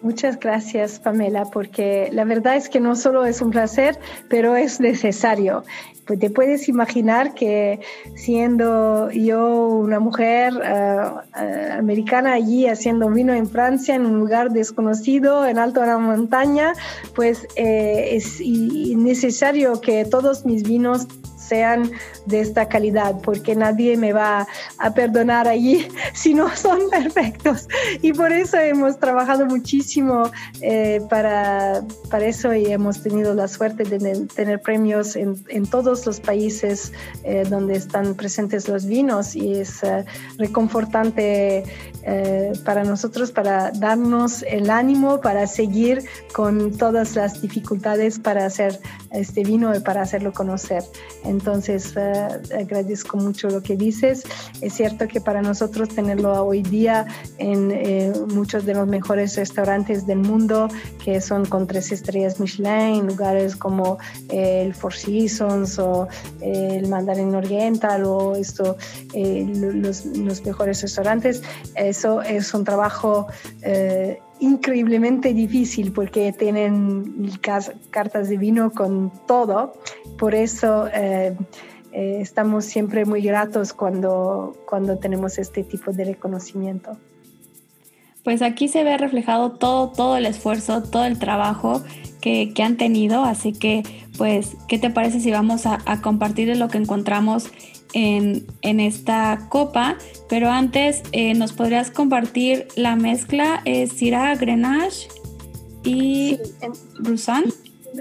Muchas gracias, Pamela, porque la verdad es que no solo es un placer, pero es necesario. Pues te puedes imaginar que siendo yo una mujer eh, americana allí haciendo vino en Francia, en un lugar desconocido, en alto de la montaña, pues eh, es necesario que todos mis vinos sean de esta calidad, porque nadie me va a perdonar allí si no son perfectos. Y por eso hemos trabajado muchísimo eh, para, para eso y hemos tenido la suerte de tener premios en, en todos los países eh, donde están presentes los vinos y es eh, reconfortante para nosotros, para darnos el ánimo para seguir con todas las dificultades para hacer este vino para hacerlo conocer. Entonces, agradezco mucho lo que dices. Es cierto que para nosotros tenerlo hoy día en eh, muchos de los mejores restaurantes del mundo, que son con tres estrellas Michelin, lugares como eh, el Four Seasons o eh, el Mandarin Oriental o esto, los, los, mejores restaurantes, eso es un trabajo increíblemente difícil porque tienen cartas de vino con todo. Por eso eh, estamos siempre muy gratos cuando, cuando tenemos este tipo de reconocimiento. Pues aquí se ve reflejado todo, todo el esfuerzo, todo el trabajo que, que han tenido, así que pues, ¿qué te parece si vamos a, a compartir lo que encontramos en, en, esta copa? Pero antes, eh, ¿nos podrías compartir la mezcla eh, Syrah Grenache y sí. Roussan?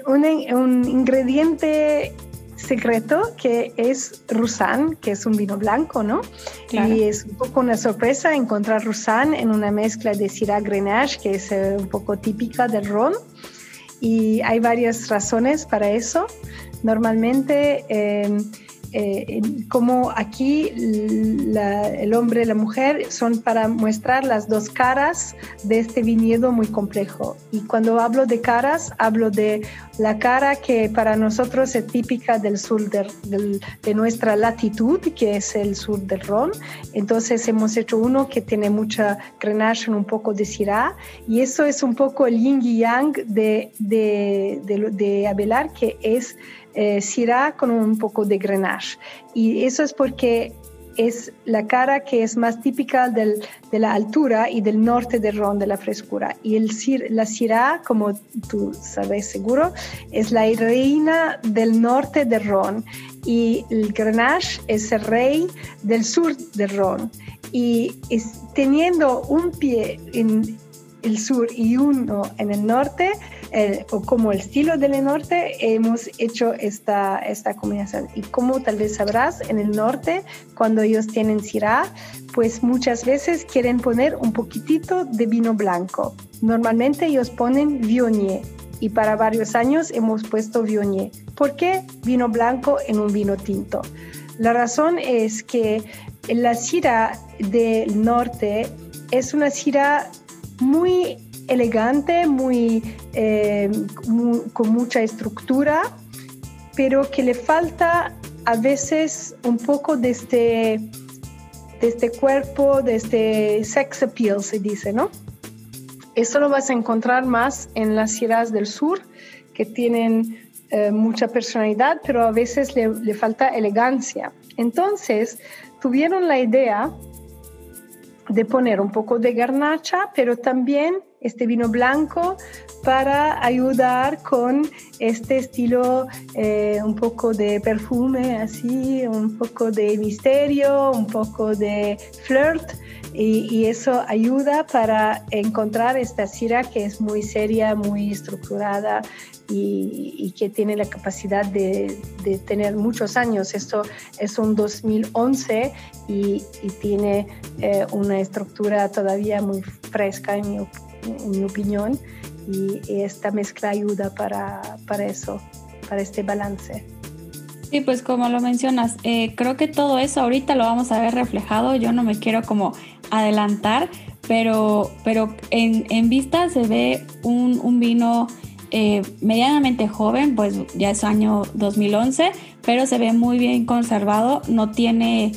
Un, un ingrediente secreto que es Roussan, que es un vino blanco, ¿no? Claro. Y es un poco una sorpresa encontrar Roussan en una mezcla de Syrah Grenache, que es eh, un poco típica del ron. Y hay varias razones para eso. Normalmente eh, eh, como aquí el hombre y la mujer son para mostrar las dos caras de este viñedo muy complejo. Y cuando hablo de caras, hablo de la cara que para nosotros es típica del sur de, de nuestra latitud, que es el sur del Ron. Entonces hemos hecho uno que tiene mucha grenache, un poco de syrah, y eso es un poco el yin y yang de, de, de, de Abelar, que es eh, con un poco de grenache. Y eso es porque es la cara que es más típica de la altura y del norte del Ron, de la frescura. Y el, la Syrah, como tú sabes seguro, es la reina del norte del Ron. Y el Grenache es el rey del sur del Ron. Y teniendo un pie en el sur y uno en el norte, o como el estilo del norte, hemos hecho esta, esta combinación. Y como tal vez sabrás, en el norte, cuando ellos tienen Syrah, pues muchas veces quieren poner un poquitito de vino blanco. Normalmente ellos ponen Viognier y para varios años hemos puesto Viognier. ¿Por qué vino blanco en un vino tinto? La razón es que la Syrah del norte es una Syrah muy elegante, eh, muy, con mucha estructura, pero que le falta a veces un poco de este, de este cuerpo, de este sex appeal, se dice, ¿no? Eso lo vas a encontrar más en las sierras del sur, que tienen eh, mucha personalidad, pero a veces le falta elegancia. Entonces, tuvieron la idea de poner un poco de garnacha, pero también este vino blanco para ayudar con este estilo eh, un poco de perfume, así, un poco de misterio, un poco de flirt. Y, eso ayuda para encontrar esta cira que es muy seria, muy estructurada y, que tiene la capacidad de, tener muchos años. Esto es un 2011 y, tiene eh, una estructura todavía muy fresca en mi opinión en mi opinión, y esta mezcla ayuda para, para eso, para este balance. Sí, pues como lo mencionas, eh, creo que todo eso ahorita lo vamos a ver reflejado. Yo no me quiero como adelantar, pero, pero en, en vista se ve un, un vino eh, medianamente joven, pues ya es año 2011, pero se ve muy bien conservado, no tiene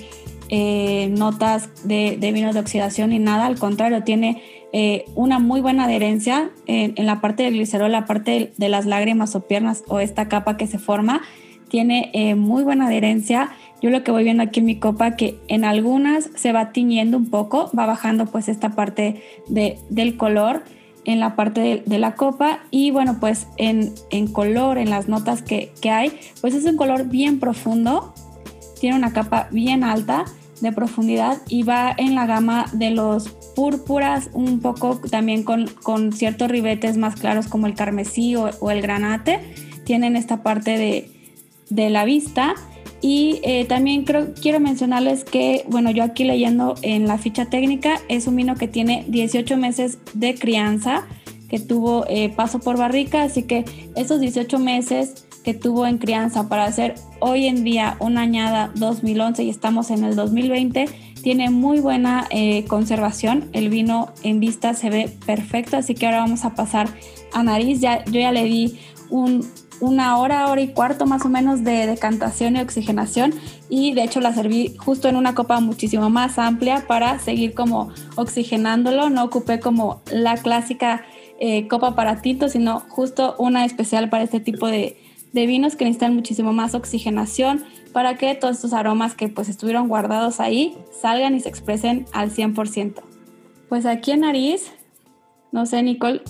eh, notas de, de vino de oxidación ni nada, al contrario, tiene eh, una muy buena adherencia en, la parte del glicerol, la parte de, las lágrimas o piernas o esta capa que se forma, tiene eh, muy buena adherencia. Yo lo que voy viendo aquí en mi copa, que en algunas se va tiñendo un poco, va bajando pues esta parte del color en la parte de, la copa y bueno pues en, color, en las notas que, que hay, pues es un color bien profundo, tiene una capa bien alta de profundidad y va en la gama de los púrpuras, un poco también con, con ciertos ribetes más claros como el carmesí o, el granate. Tienen esta parte de, de la vista. Y eh, también creo, quiero mencionarles que, bueno, yo aquí leyendo en la ficha técnica, es un vino que tiene 18 meses de crianza, que tuvo eh, paso por barrica, así que esos 18 meses que tuvo en crianza para hacer hoy en día una añada 2011 y estamos en el 2020, tiene muy buena eh, conservación. El vino en vista se ve perfecto, así que ahora vamos a pasar a nariz. Ya, yo ya le di una hora, hora y cuarto más o menos de decantación y oxigenación y de hecho la serví justo en una copa muchísimo más amplia para seguir como oxigenándolo. No ocupé como la clásica eh, copa para tinto, sino justo una especial para este tipo de, de vinos que necesitan muchísimo más oxigenación para que todos estos aromas que pues estuvieron guardados ahí salgan y se expresen al 100%. Pues aquí en nariz, no sé Nicole,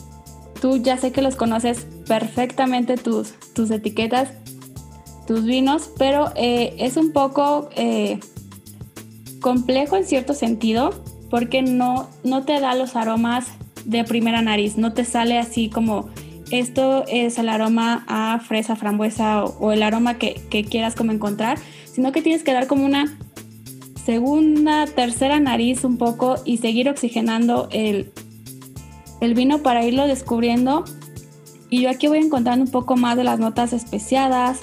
tú ya sé que los conoces perfectamente tus, tus etiquetas, tus vinos, pero eh, es un poco eh, complejo en cierto sentido porque no, no te da los aromas de primera nariz, no te sale así como esto es el aroma a fresa, frambuesa o, el aroma que, quieras como encontrar, sino que tienes que dar como una segunda, tercera nariz un poco y seguir oxigenando el, vino para irlo descubriendo. Y yo aquí voy encontrando un poco más de las notas especiadas,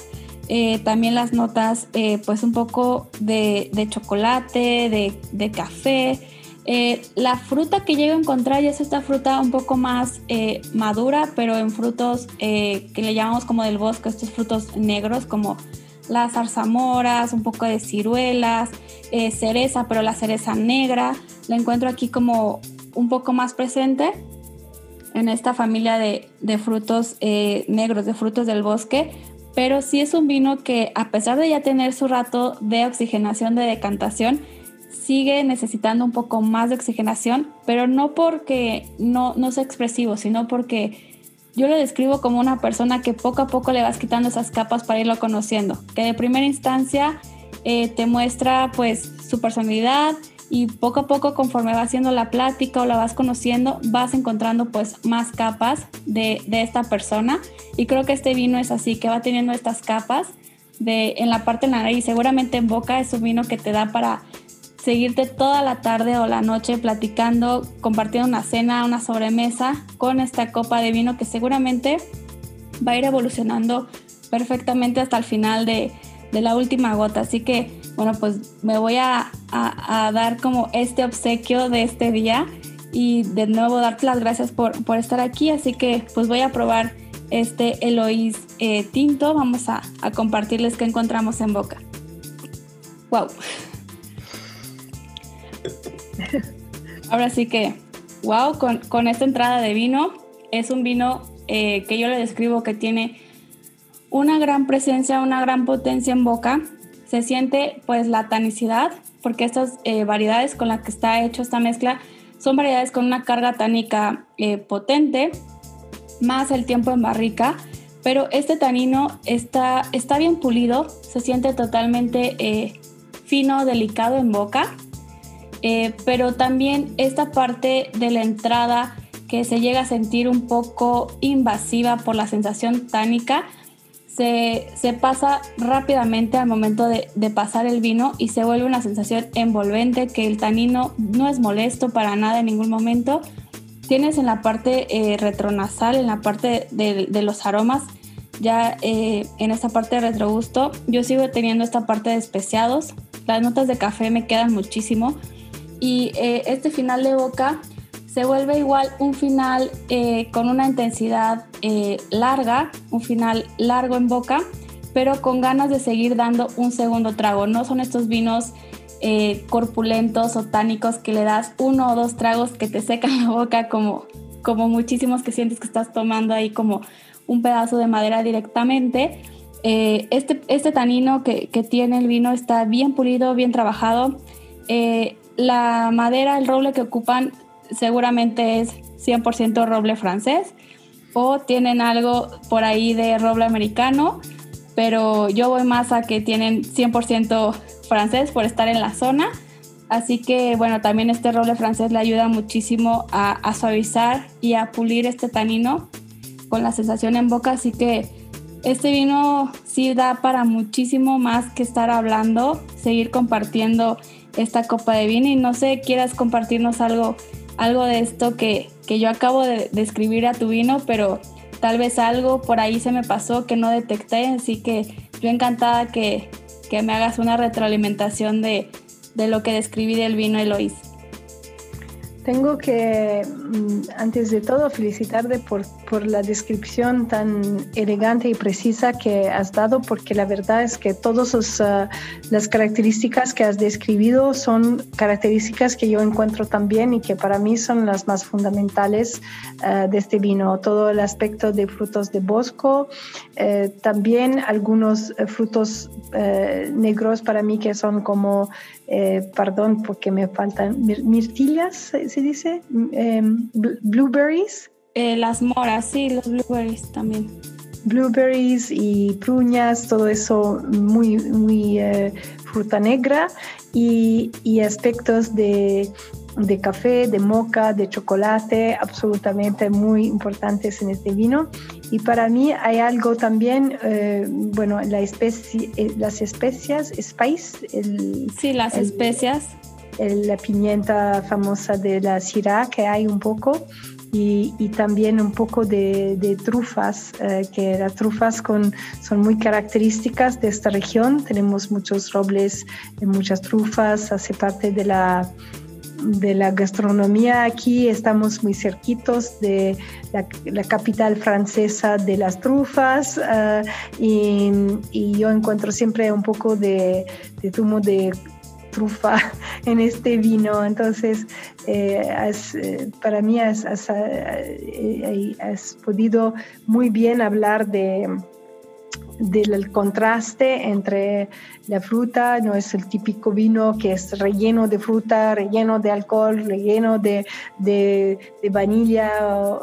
eh, también las notas eh, pues un poco de, chocolate, de, café. Eh, la fruta que llego a encontrar ya es esta fruta un poco más madura, pero en frutos que le llamamos como del bosque, estos frutos negros como las zarzamoras, un poco de ciruelas, cereza, pero la cereza negra. La encuentro aquí como un poco más presente en esta familia de, de frutos negros, de frutos del bosque, pero sí es un vino que a pesar de ya tener su rato de oxigenación de decantación, sigue necesitando un poco más de oxigenación, pero no porque no, no sea expresivo, sino porque yo lo describo como una persona que poco a poco le vas quitando esas capas para irlo conociendo, que de primera instancia eh, te muestra pues su personalidad, y poco a poco conforme va haciendo la plática o la vas conociendo, vas encontrando pues más capas de, esta persona. Y creo que este vino es así, que va teniendo estas capas de, en la parte de la nariz, seguramente en boca es un vino que te da para seguirte toda la tarde o la noche platicando, compartiendo una cena, una sobremesa con esta copa de vino que seguramente va a ir evolucionando perfectamente hasta el final de, de la última gota. Así que bueno, pues me voy a, dar como este obsequio de este día y de nuevo darte las gracias por, estar aquí. Así que pues voy a probar este Eloís eh, tinto. Vamos a, compartirles qué encontramos en boca. ¡Wow! Ahora sí que, wow, con, esta entrada de vino. Es un vino eh, que yo le describo que tiene una gran presencia, una gran potencia en boca se siente pues la tanicidad, porque estas eh, variedades con las que está hecho esta mezcla son variedades con una carga tánica eh, potente, más el tiempo en barrica, pero este tanino está, está bien pulido, se siente totalmente fino, delicado en boca, pero también esta parte de la entrada que se llega a sentir un poco invasiva por la sensación tánica, se, pasa rápidamente al momento de, pasar el vino y se vuelve una sensación envolvente que el tanino no es molesto para nada en ningún momento. Tienes en la parte eh, retronasal, en la parte de, los aromas, ya eh, en esta parte de retrogusto, yo sigo teniendo esta parte de especiados. Las notas de café me quedan muchísimo. Y eh, este final de boca se vuelve igual un final eh, con una intensidad eh, larga, un final largo en boca, pero con ganas de seguir dando un segundo trago. No son estos vinos eh, corpulentos o tánicos que le das uno o dos tragos que te secan la boca como, como muchísimos que sientes que estás tomando ahí como un pedazo de madera directamente. este, este tanino que, que, tiene el vino está bien pulido, bien trabajado. La madera, el roble que ocupan seguramente es 100% roble francés o tienen algo por ahí de roble americano, pero yo voy más a que tienen 100% francés por estar en la zona. Así que bueno, también este roble francés le ayuda muchísimo a, suavizar y a pulir este tanino con la sensación en boca. Así que este vino sí da para muchísimo más que estar hablando, seguir compartiendo esta copa de vino y no sé, quieras compartirnos algo algo de esto que, yo acabo de describir a tu vino, pero tal vez algo por ahí se me pasó que no detecté, así que yo encantada que, me hagas una retroalimentación de, de lo que describí del vino Eloís. Tengo que, mm, antes de todo, felicitarte por, por, la descripción tan elegante y precisa que has dado, porque la verdad es que todas ah, las características que has describido son características que yo encuentro también y que para mí son las más fundamentales ah, de este vino. Todo el aspecto de frutos de bosco, eh, también algunos eh, frutos eh, negros para mí que son como eh, perdón porque me faltan mirtillas, se dice, em, blueberries. Eh, las moras, sí, los blueberries también. Blueberries y pruñas, todo eso muy, muy eh, fruta negra y, y aspectos de de café, de moca, de chocolate, absolutamente muy importantes en este vino. Y para mí hay algo también, eh, bueno, la especie, eh, las especias, spice. El, sí, las especias. la pimienta famosa de la Syrah, que hay un poco. y, también un poco de, trufas, eh, que las trufas con, son muy características de esta región. Tenemos muchos robles, muchas trufas, hace parte de la de la gastronomía aquí, estamos muy cerquitos de la, capital francesa de las trufas eh, y, yo encuentro siempre un poco de, de zumo de trufa en este vino. Entonces, eh, eh, para mí has, has, podido muy bien hablar de del contraste entre la fruta, no es el típico vino que es relleno de fruta, relleno de alcohol, relleno de, de, vanilla,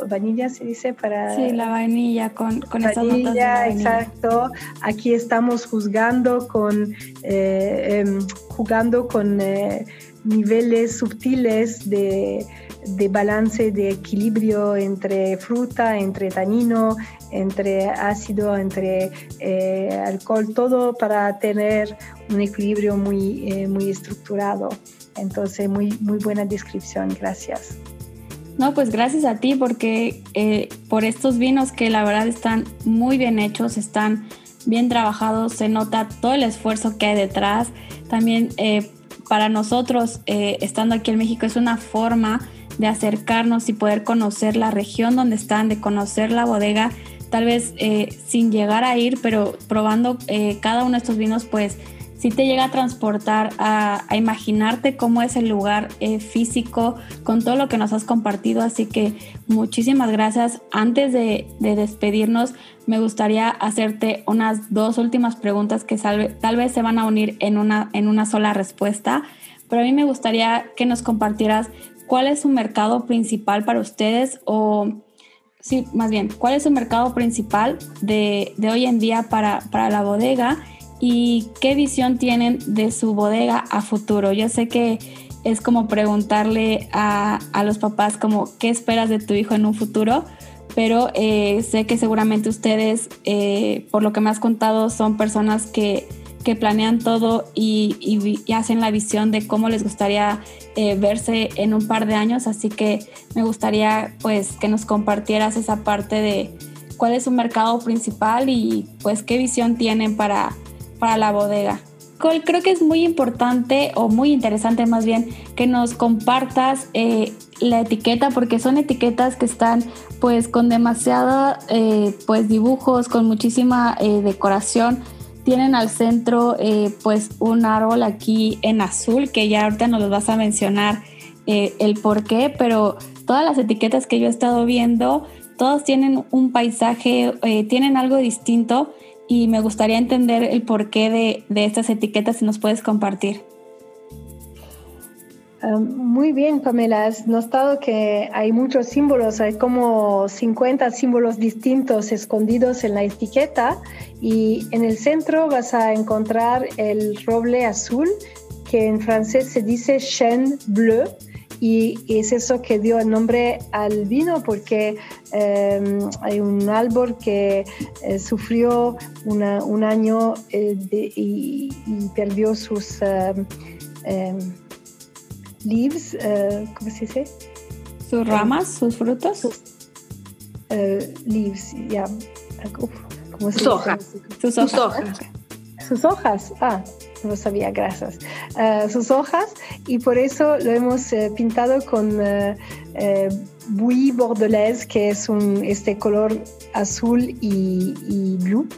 vanilla se dice para... Sí, la vainilla con, con vanilla, exacto. Aquí estamos juzgando con, eh, em, jugando con eh, niveles sutiles de de balance, de equilibrio entre fruta, entre tanino, entre ácido, entre eh, alcohol, todo para tener un equilibrio muy, eh, muy estructurado. Entonces, muy, muy buena descripción, gracias. No, pues gracias a ti porque eh, por estos vinos que la verdad están muy bien hechos, están bien trabajados, se nota todo el esfuerzo que hay detrás. También para nosotros, estando aquí en México, es una forma de acercarnos y poder conocer la región donde están, de conocer la bodega, tal vez eh, sin llegar a ir, pero probando eh, cada uno de estos vinos, pues sí te llega a transportar a, imaginarte cómo es el lugar eh, físico con todo lo que nos has compartido. Así que muchísimas gracias. Antes de, despedirnos, me gustaría hacerte unas dos últimas preguntas que tal vez se van a unir en una, en una sola respuesta. Pero a mí me gustaría que nos compartieras ¿cuál es su mercado principal para ustedes? O, sí, más bien, ¿cuál es su mercado principal de, hoy en día para, la bodega? ¿Y qué visión tienen de su bodega a futuro? Yo sé que es como preguntarle a, los papás como, ¿qué esperas de tu hijo en un futuro? Pero eh, sé que seguramente ustedes, eh, por lo que me has contado, son personas que que planean todo y, hacen la visión de cómo les gustaría eh, verse en un par de años. Así que me gustaría pues que nos compartieras esa parte de cuál es su mercado principal y pues qué visión tienen para, para la bodega. Creo que es muy importante o muy interesante más bien que nos compartas eh, la etiqueta porque son etiquetas que están pues con demasiada eh, pues dibujos, con muchísima decoración tienen al centro eh, pues un árbol aquí en azul que ya ahorita nos los vas a mencionar eh, el por qué, pero todas las etiquetas que yo he estado viendo, todas tienen un paisaje, eh, tienen algo distinto y me gustaría entender el porqué de, de estas etiquetas si nos puedes compartir. Ah, muy bien, Pamela. Has notado que hay muchos símbolos, hay como 50 símbolos distintos escondidos en la etiqueta y en el centro vas a encontrar el roble azul, que en francés se dice chêne bleu y es eso que dio el nombre al vino porque em, hay un árbol que eh, sufrió un año eh, y, perdió sus... Leaves, uh, ¿cómo se dice? Sus ramas, sus frutos. Sus, uh, leaves, ya. Yeah. sus hojas. Sus hojas. Sus hojas. Ah, no lo sabía, gracias. Uh, sus hojas y por eso lo hemos uh, pintado con uh, bouillie bordelaise, que es un, este color azul y, y blue.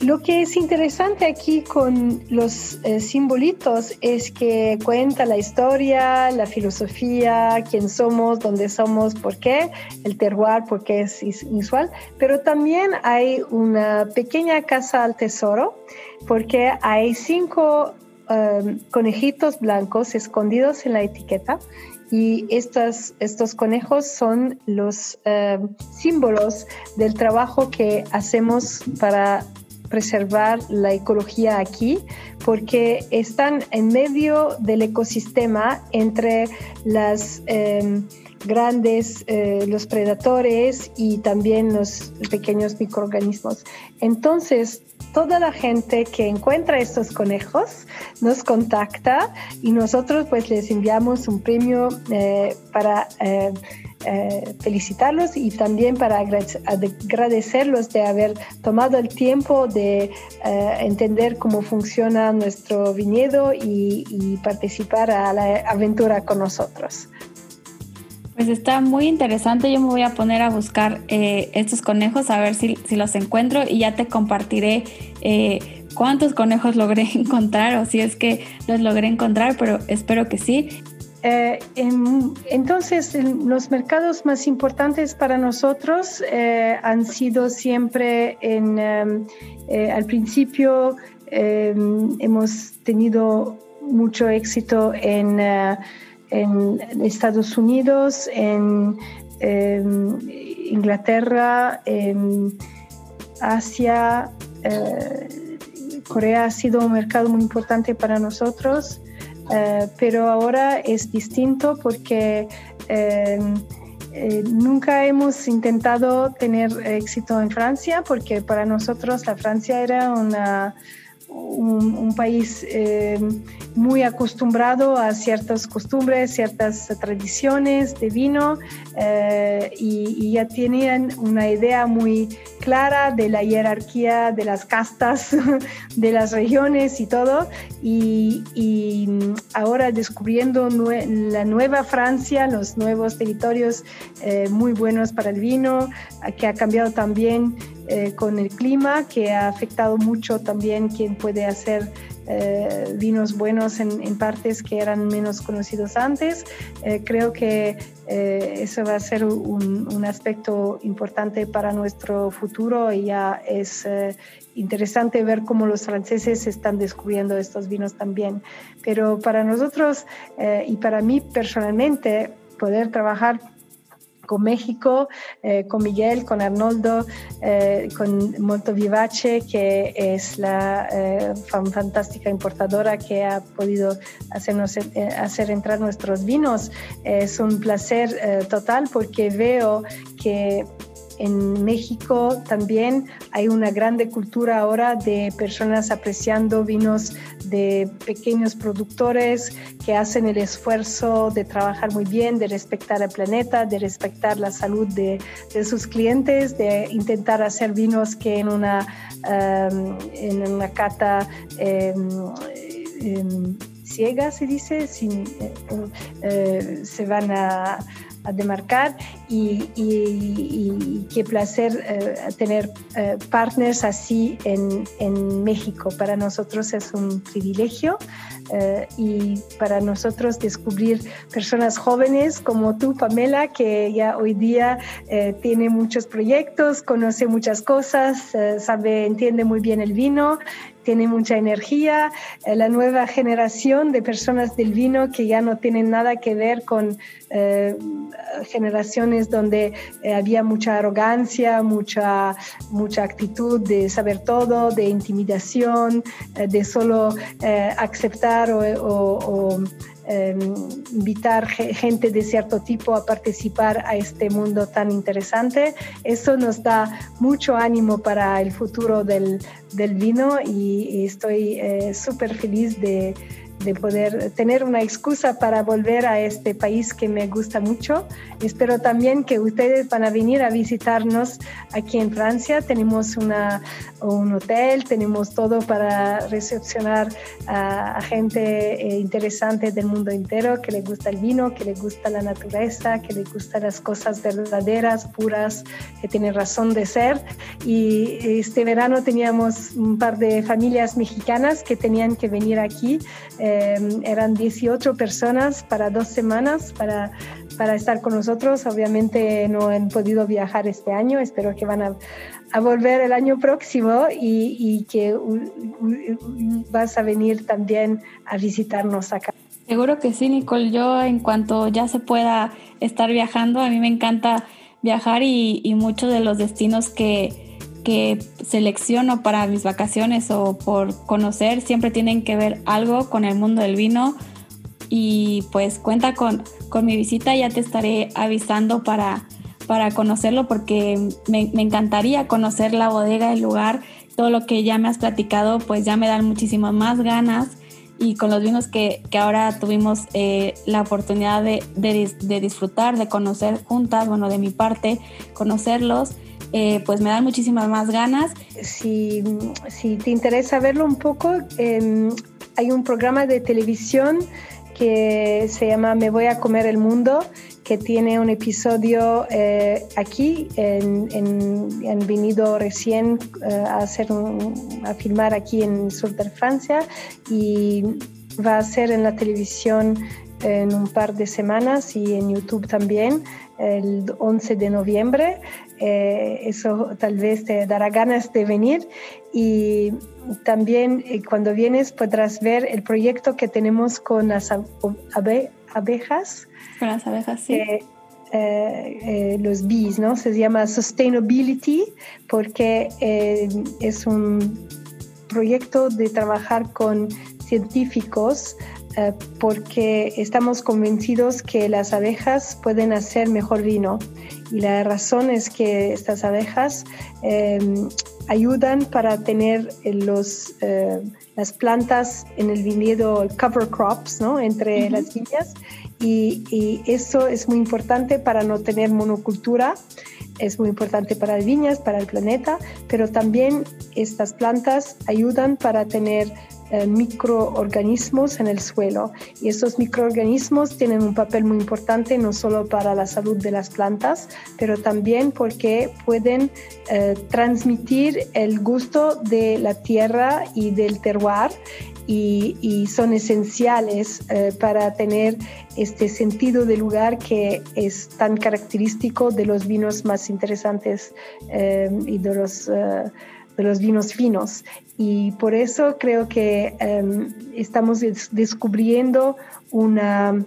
Lo que es interesante aquí con los eh, simbolitos es que cuenta la historia, la filosofía, quién somos, dónde somos, por qué, el terroir, por qué es inusual, pero también hay una pequeña casa al tesoro porque hay cinco um, conejitos blancos escondidos en la etiqueta y estos, estos conejos son los um, símbolos del trabajo que hacemos para preservar la ecología aquí porque están en medio del ecosistema entre las em, grandes, eh, los predadores y también los pequeños microorganismos. Entonces, toda la gente que encuentra estos conejos nos contacta y nosotros pues les enviamos un premio eh, para... Eh, eh, felicitarlos y también para agradecerlos de haber tomado el tiempo de eh, entender cómo funciona nuestro viñedo y, participar a la aventura con nosotros. Pues está muy interesante. Yo me voy a poner a buscar eh, estos conejos a ver si, si, los encuentro y ya te compartiré cuántos conejos logré encontrar o si es que los logré encontrar, pero espero que sí. Eh, entonces, los mercados más importantes para nosotros eh, han sido siempre en, em, eh, al principio em, hemos tenido mucho éxito en, Estados Unidos, en em, Inglaterra, en Asia. Corea ha sido un mercado muy importante para nosotros. Eh, pero ahora es distinto porque eh, eh, nunca hemos intentado tener éxito en Francia porque para nosotros la Francia era una un, país eh, muy acostumbrado a ciertas costumbres, ciertas tradiciones de vino eh, y, ya tenían una idea muy clara de la jerarquía de las castas, de las regiones y todo. Y, ahora descubriendo la nueva Francia, los nuevos territorios eh, muy buenos para el vino, que ha cambiado también eh, con el clima, que ha afectado mucho también quien puede hacer eh, vinos buenos en, partes que eran menos conocidos antes. Eh, creo que eso va a ser un, un, aspecto importante para nuestro futuro y ya es interesante ver cómo los franceses están descubriendo estos vinos también. Pero para nosotros y para mí personalmente, poder trabajar con México, eh, con Miguel, con Arnoldo, eh, con Vivace, que es la eh, fantástica importadora que ha podido hacernos, hacer entrar nuestros vinos. Es un placer total porque veo que en México también hay una grande cultura ahora de personas apreciando vinos de pequeños productores que hacen el esfuerzo de trabajar muy bien, de respetar el planeta, de respetar la salud de, sus clientes, de intentar hacer vinos que en una, um, en una cata em, em, ciega, se dice, eh, eh, se van a demarcar y, qué placer eh, tener eh, partners así en, en, México. Para nosotros es un privilegio eh, y para nosotros descubrir personas jóvenes como tú, Pamela, que ya hoy día tiene muchos proyectos, conoce muchas cosas, sabe, entiende muy bien el vino tiene mucha energía, eh, la nueva generación de personas del vino que ya no tienen nada que ver con eh, generaciones donde eh, había mucha arrogancia, mucha, mucha actitud de saber todo, de intimidación, de solo aceptar o Em, invitar gente de cierto tipo a participar a este mundo tan interesante. Eso nos da mucho ánimo para el futuro del, vino y, estoy eh, súper feliz de de poder tener una excusa para volver a este país que me gusta mucho. Espero también que ustedes van a venir a visitarnos aquí en Francia. Tenemos una, un hotel, tenemos todo para recepcionar a, gente eh, interesante del mundo entero que le gusta el vino, que le gusta la naturaleza, que le gustan las cosas verdaderas, puras, que tienen razón de ser. Y este verano teníamos un par de familias mexicanas que tenían que venir aquí. Eh, Em, eran 18 personas para dos semanas para, para estar con nosotros. Obviamente no han podido viajar este año, espero que van a, volver el año próximo y, que vas a venir también a visitarnos acá. Seguro que sí, Nicole. Yo en cuanto ya se pueda estar viajando, a mí me encanta viajar y muchos de los destinos que, que selecciono para mis vacaciones o por conocer siempre tienen que ver algo con el mundo del vino. Y pues cuenta con, con mi visita, ya te estaré avisando para, para conocerlo porque me, me, encantaría conocer la bodega, el lugar, todo lo que ya me has platicado pues ya me dan muchísimas más ganas. Y con los vinos que, ahora tuvimos eh, la oportunidad de, de, disfrutar, de conocer juntas, bueno, de mi parte, conocerlos, eh, pues me dan muchísimas más ganas. Si, te interesa verlo un poco, em, hay un programa de televisión que se llama Me voy a comer el mundo, que tiene un episodio eh, aquí, han venido recién eh, a, a filmar aquí en sur de Francia y va a ser en la televisión en un par de semanas y en YouTube también el 11 de noviembre. Eh, eso tal vez te dará ganas de venir y también cuando vienes podrás ver el proyecto que tenemos con las abejas con las abejas, sí. Eh, eh, los bees, ¿no? Se llama Sustainability porque eh, es un proyecto de trabajar con científicos porque estamos convencidos que las abejas pueden hacer mejor vino y la razón es que estas abejas ayudan para tener los, las plantas en el viñedo cover crops, ¿no? Entre las viñas y, eso es muy importante para no tener monocultura, es muy importante para las viñas, para el planeta, pero también estas plantas ayudan para tener eh, microorganismos en el suelo. Y estos microorganismos tienen un papel muy importante no solo para la salud de las plantas, pero también porque pueden eh, transmitir el gusto de la tierra y del terroir y, son esenciales eh, para tener este sentido de lugar que es tan característico de los vinos más interesantes eh, y de los, eh, de los vinos finos. Y por eso creo que estamos descubriendo una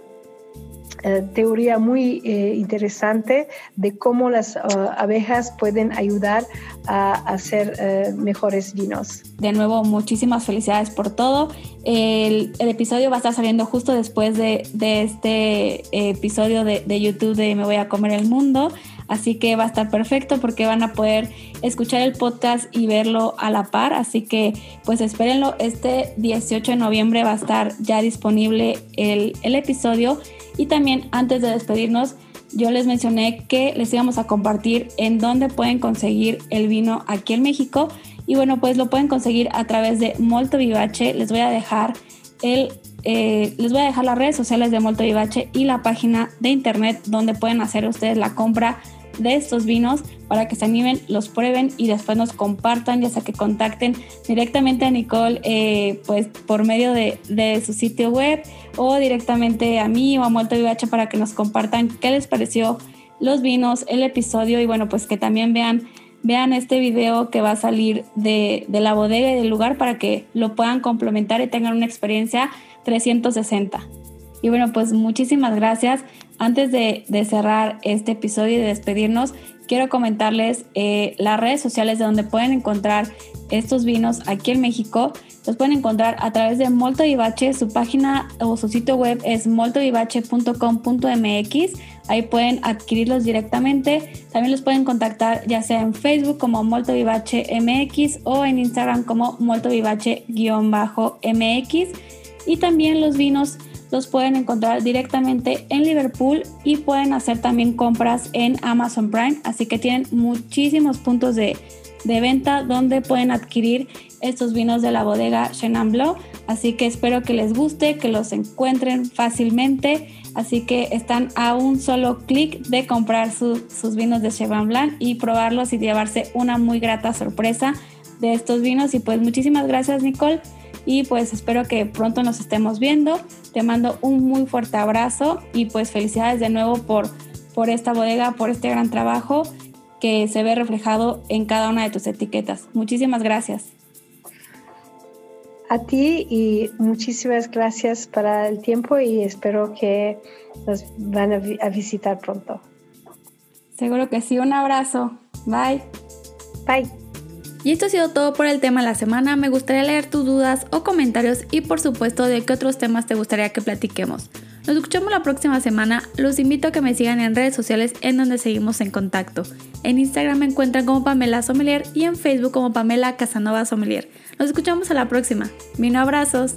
eh, teoría muy eh, interesante de cómo las uh, abejas pueden ayudar a hacer mejores vinos. De nuevo, muchísimas felicidades por todo. El, el episodio va a estar saliendo justo después de, de este episodio de, de YouTube de Me voy a comer el mundo. Así que va a estar perfecto porque van a poder escuchar el podcast y verlo a la par. Así que pues espérenlo. Este 18 de noviembre va a estar ya disponible el, el episodio y también antes de despedirnos, yo les mencioné que les íbamos a compartir en dónde pueden conseguir el vino aquí en México. Y bueno, pues lo pueden conseguir a través de Molto Vivace. Les voy a dejar el eh, les voy a dejar las redes sociales de Molto Vivace y la página de internet donde pueden hacer ustedes la compra de estos vinos para que se animen, los prueben y después nos compartan, ya sea que contacten directamente a Nicole eh, pues por medio de, de, su sitio web o directamente a mí o a Molto Vivache para que nos compartan qué les pareció los vinos, el episodio y bueno pues que también vean vean este video que va a salir de, de la bodega y del lugar para que lo puedan complementar y tengan una experiencia 360. Y bueno, pues muchísimas gracias. Antes de, cerrar este episodio y de despedirnos, quiero comentarles eh, las redes sociales de donde pueden encontrar estos vinos aquí en México. Los pueden encontrar a través de Molto Vivace. Su página o su sitio web es moltovivace.com.mx. Ahí pueden adquirirlos directamente. También los pueden contactar ya sea en Facebook como Molto Vivace MX o en Instagram como Molto Vivace-MX. Y también los vinos los pueden encontrar directamente en Liverpool y pueden hacer también compras en Amazon Prime. Así que tienen muchísimos puntos de, venta donde pueden adquirir estos vinos de la bodega Chenin Blanc. Así que espero que les guste, que los encuentren fácilmente. Así que están a un solo clic de comprar sus vinos de Chenin Blanc y probarlos y llevarse una muy grata sorpresa de estos vinos. Y pues muchísimas gracias Nicole y pues espero que pronto nos estemos viendo. Te mando un muy fuerte abrazo y pues felicidades de nuevo por, por esta bodega, por este gran trabajo que se ve reflejado en cada una de tus etiquetas. Muchísimas gracias. A ti y muchísimas gracias para el tiempo y espero que nos van a, a visitar pronto. Seguro que sí. Un abrazo. Bye. Bye. Y esto ha sido todo por el tema de la semana. Me gustaría leer tus dudas o comentarios y por supuesto de qué otros temas te gustaría que platiquemos. Nos escuchamos la próxima semana. Los invito a que me sigan en redes sociales en donde seguimos en contacto. En Instagram me encuentran como Pamela Sommelier y en Facebook como Pamela Casanova Sommelier. Nos escuchamos a la próxima. Mino abrazos.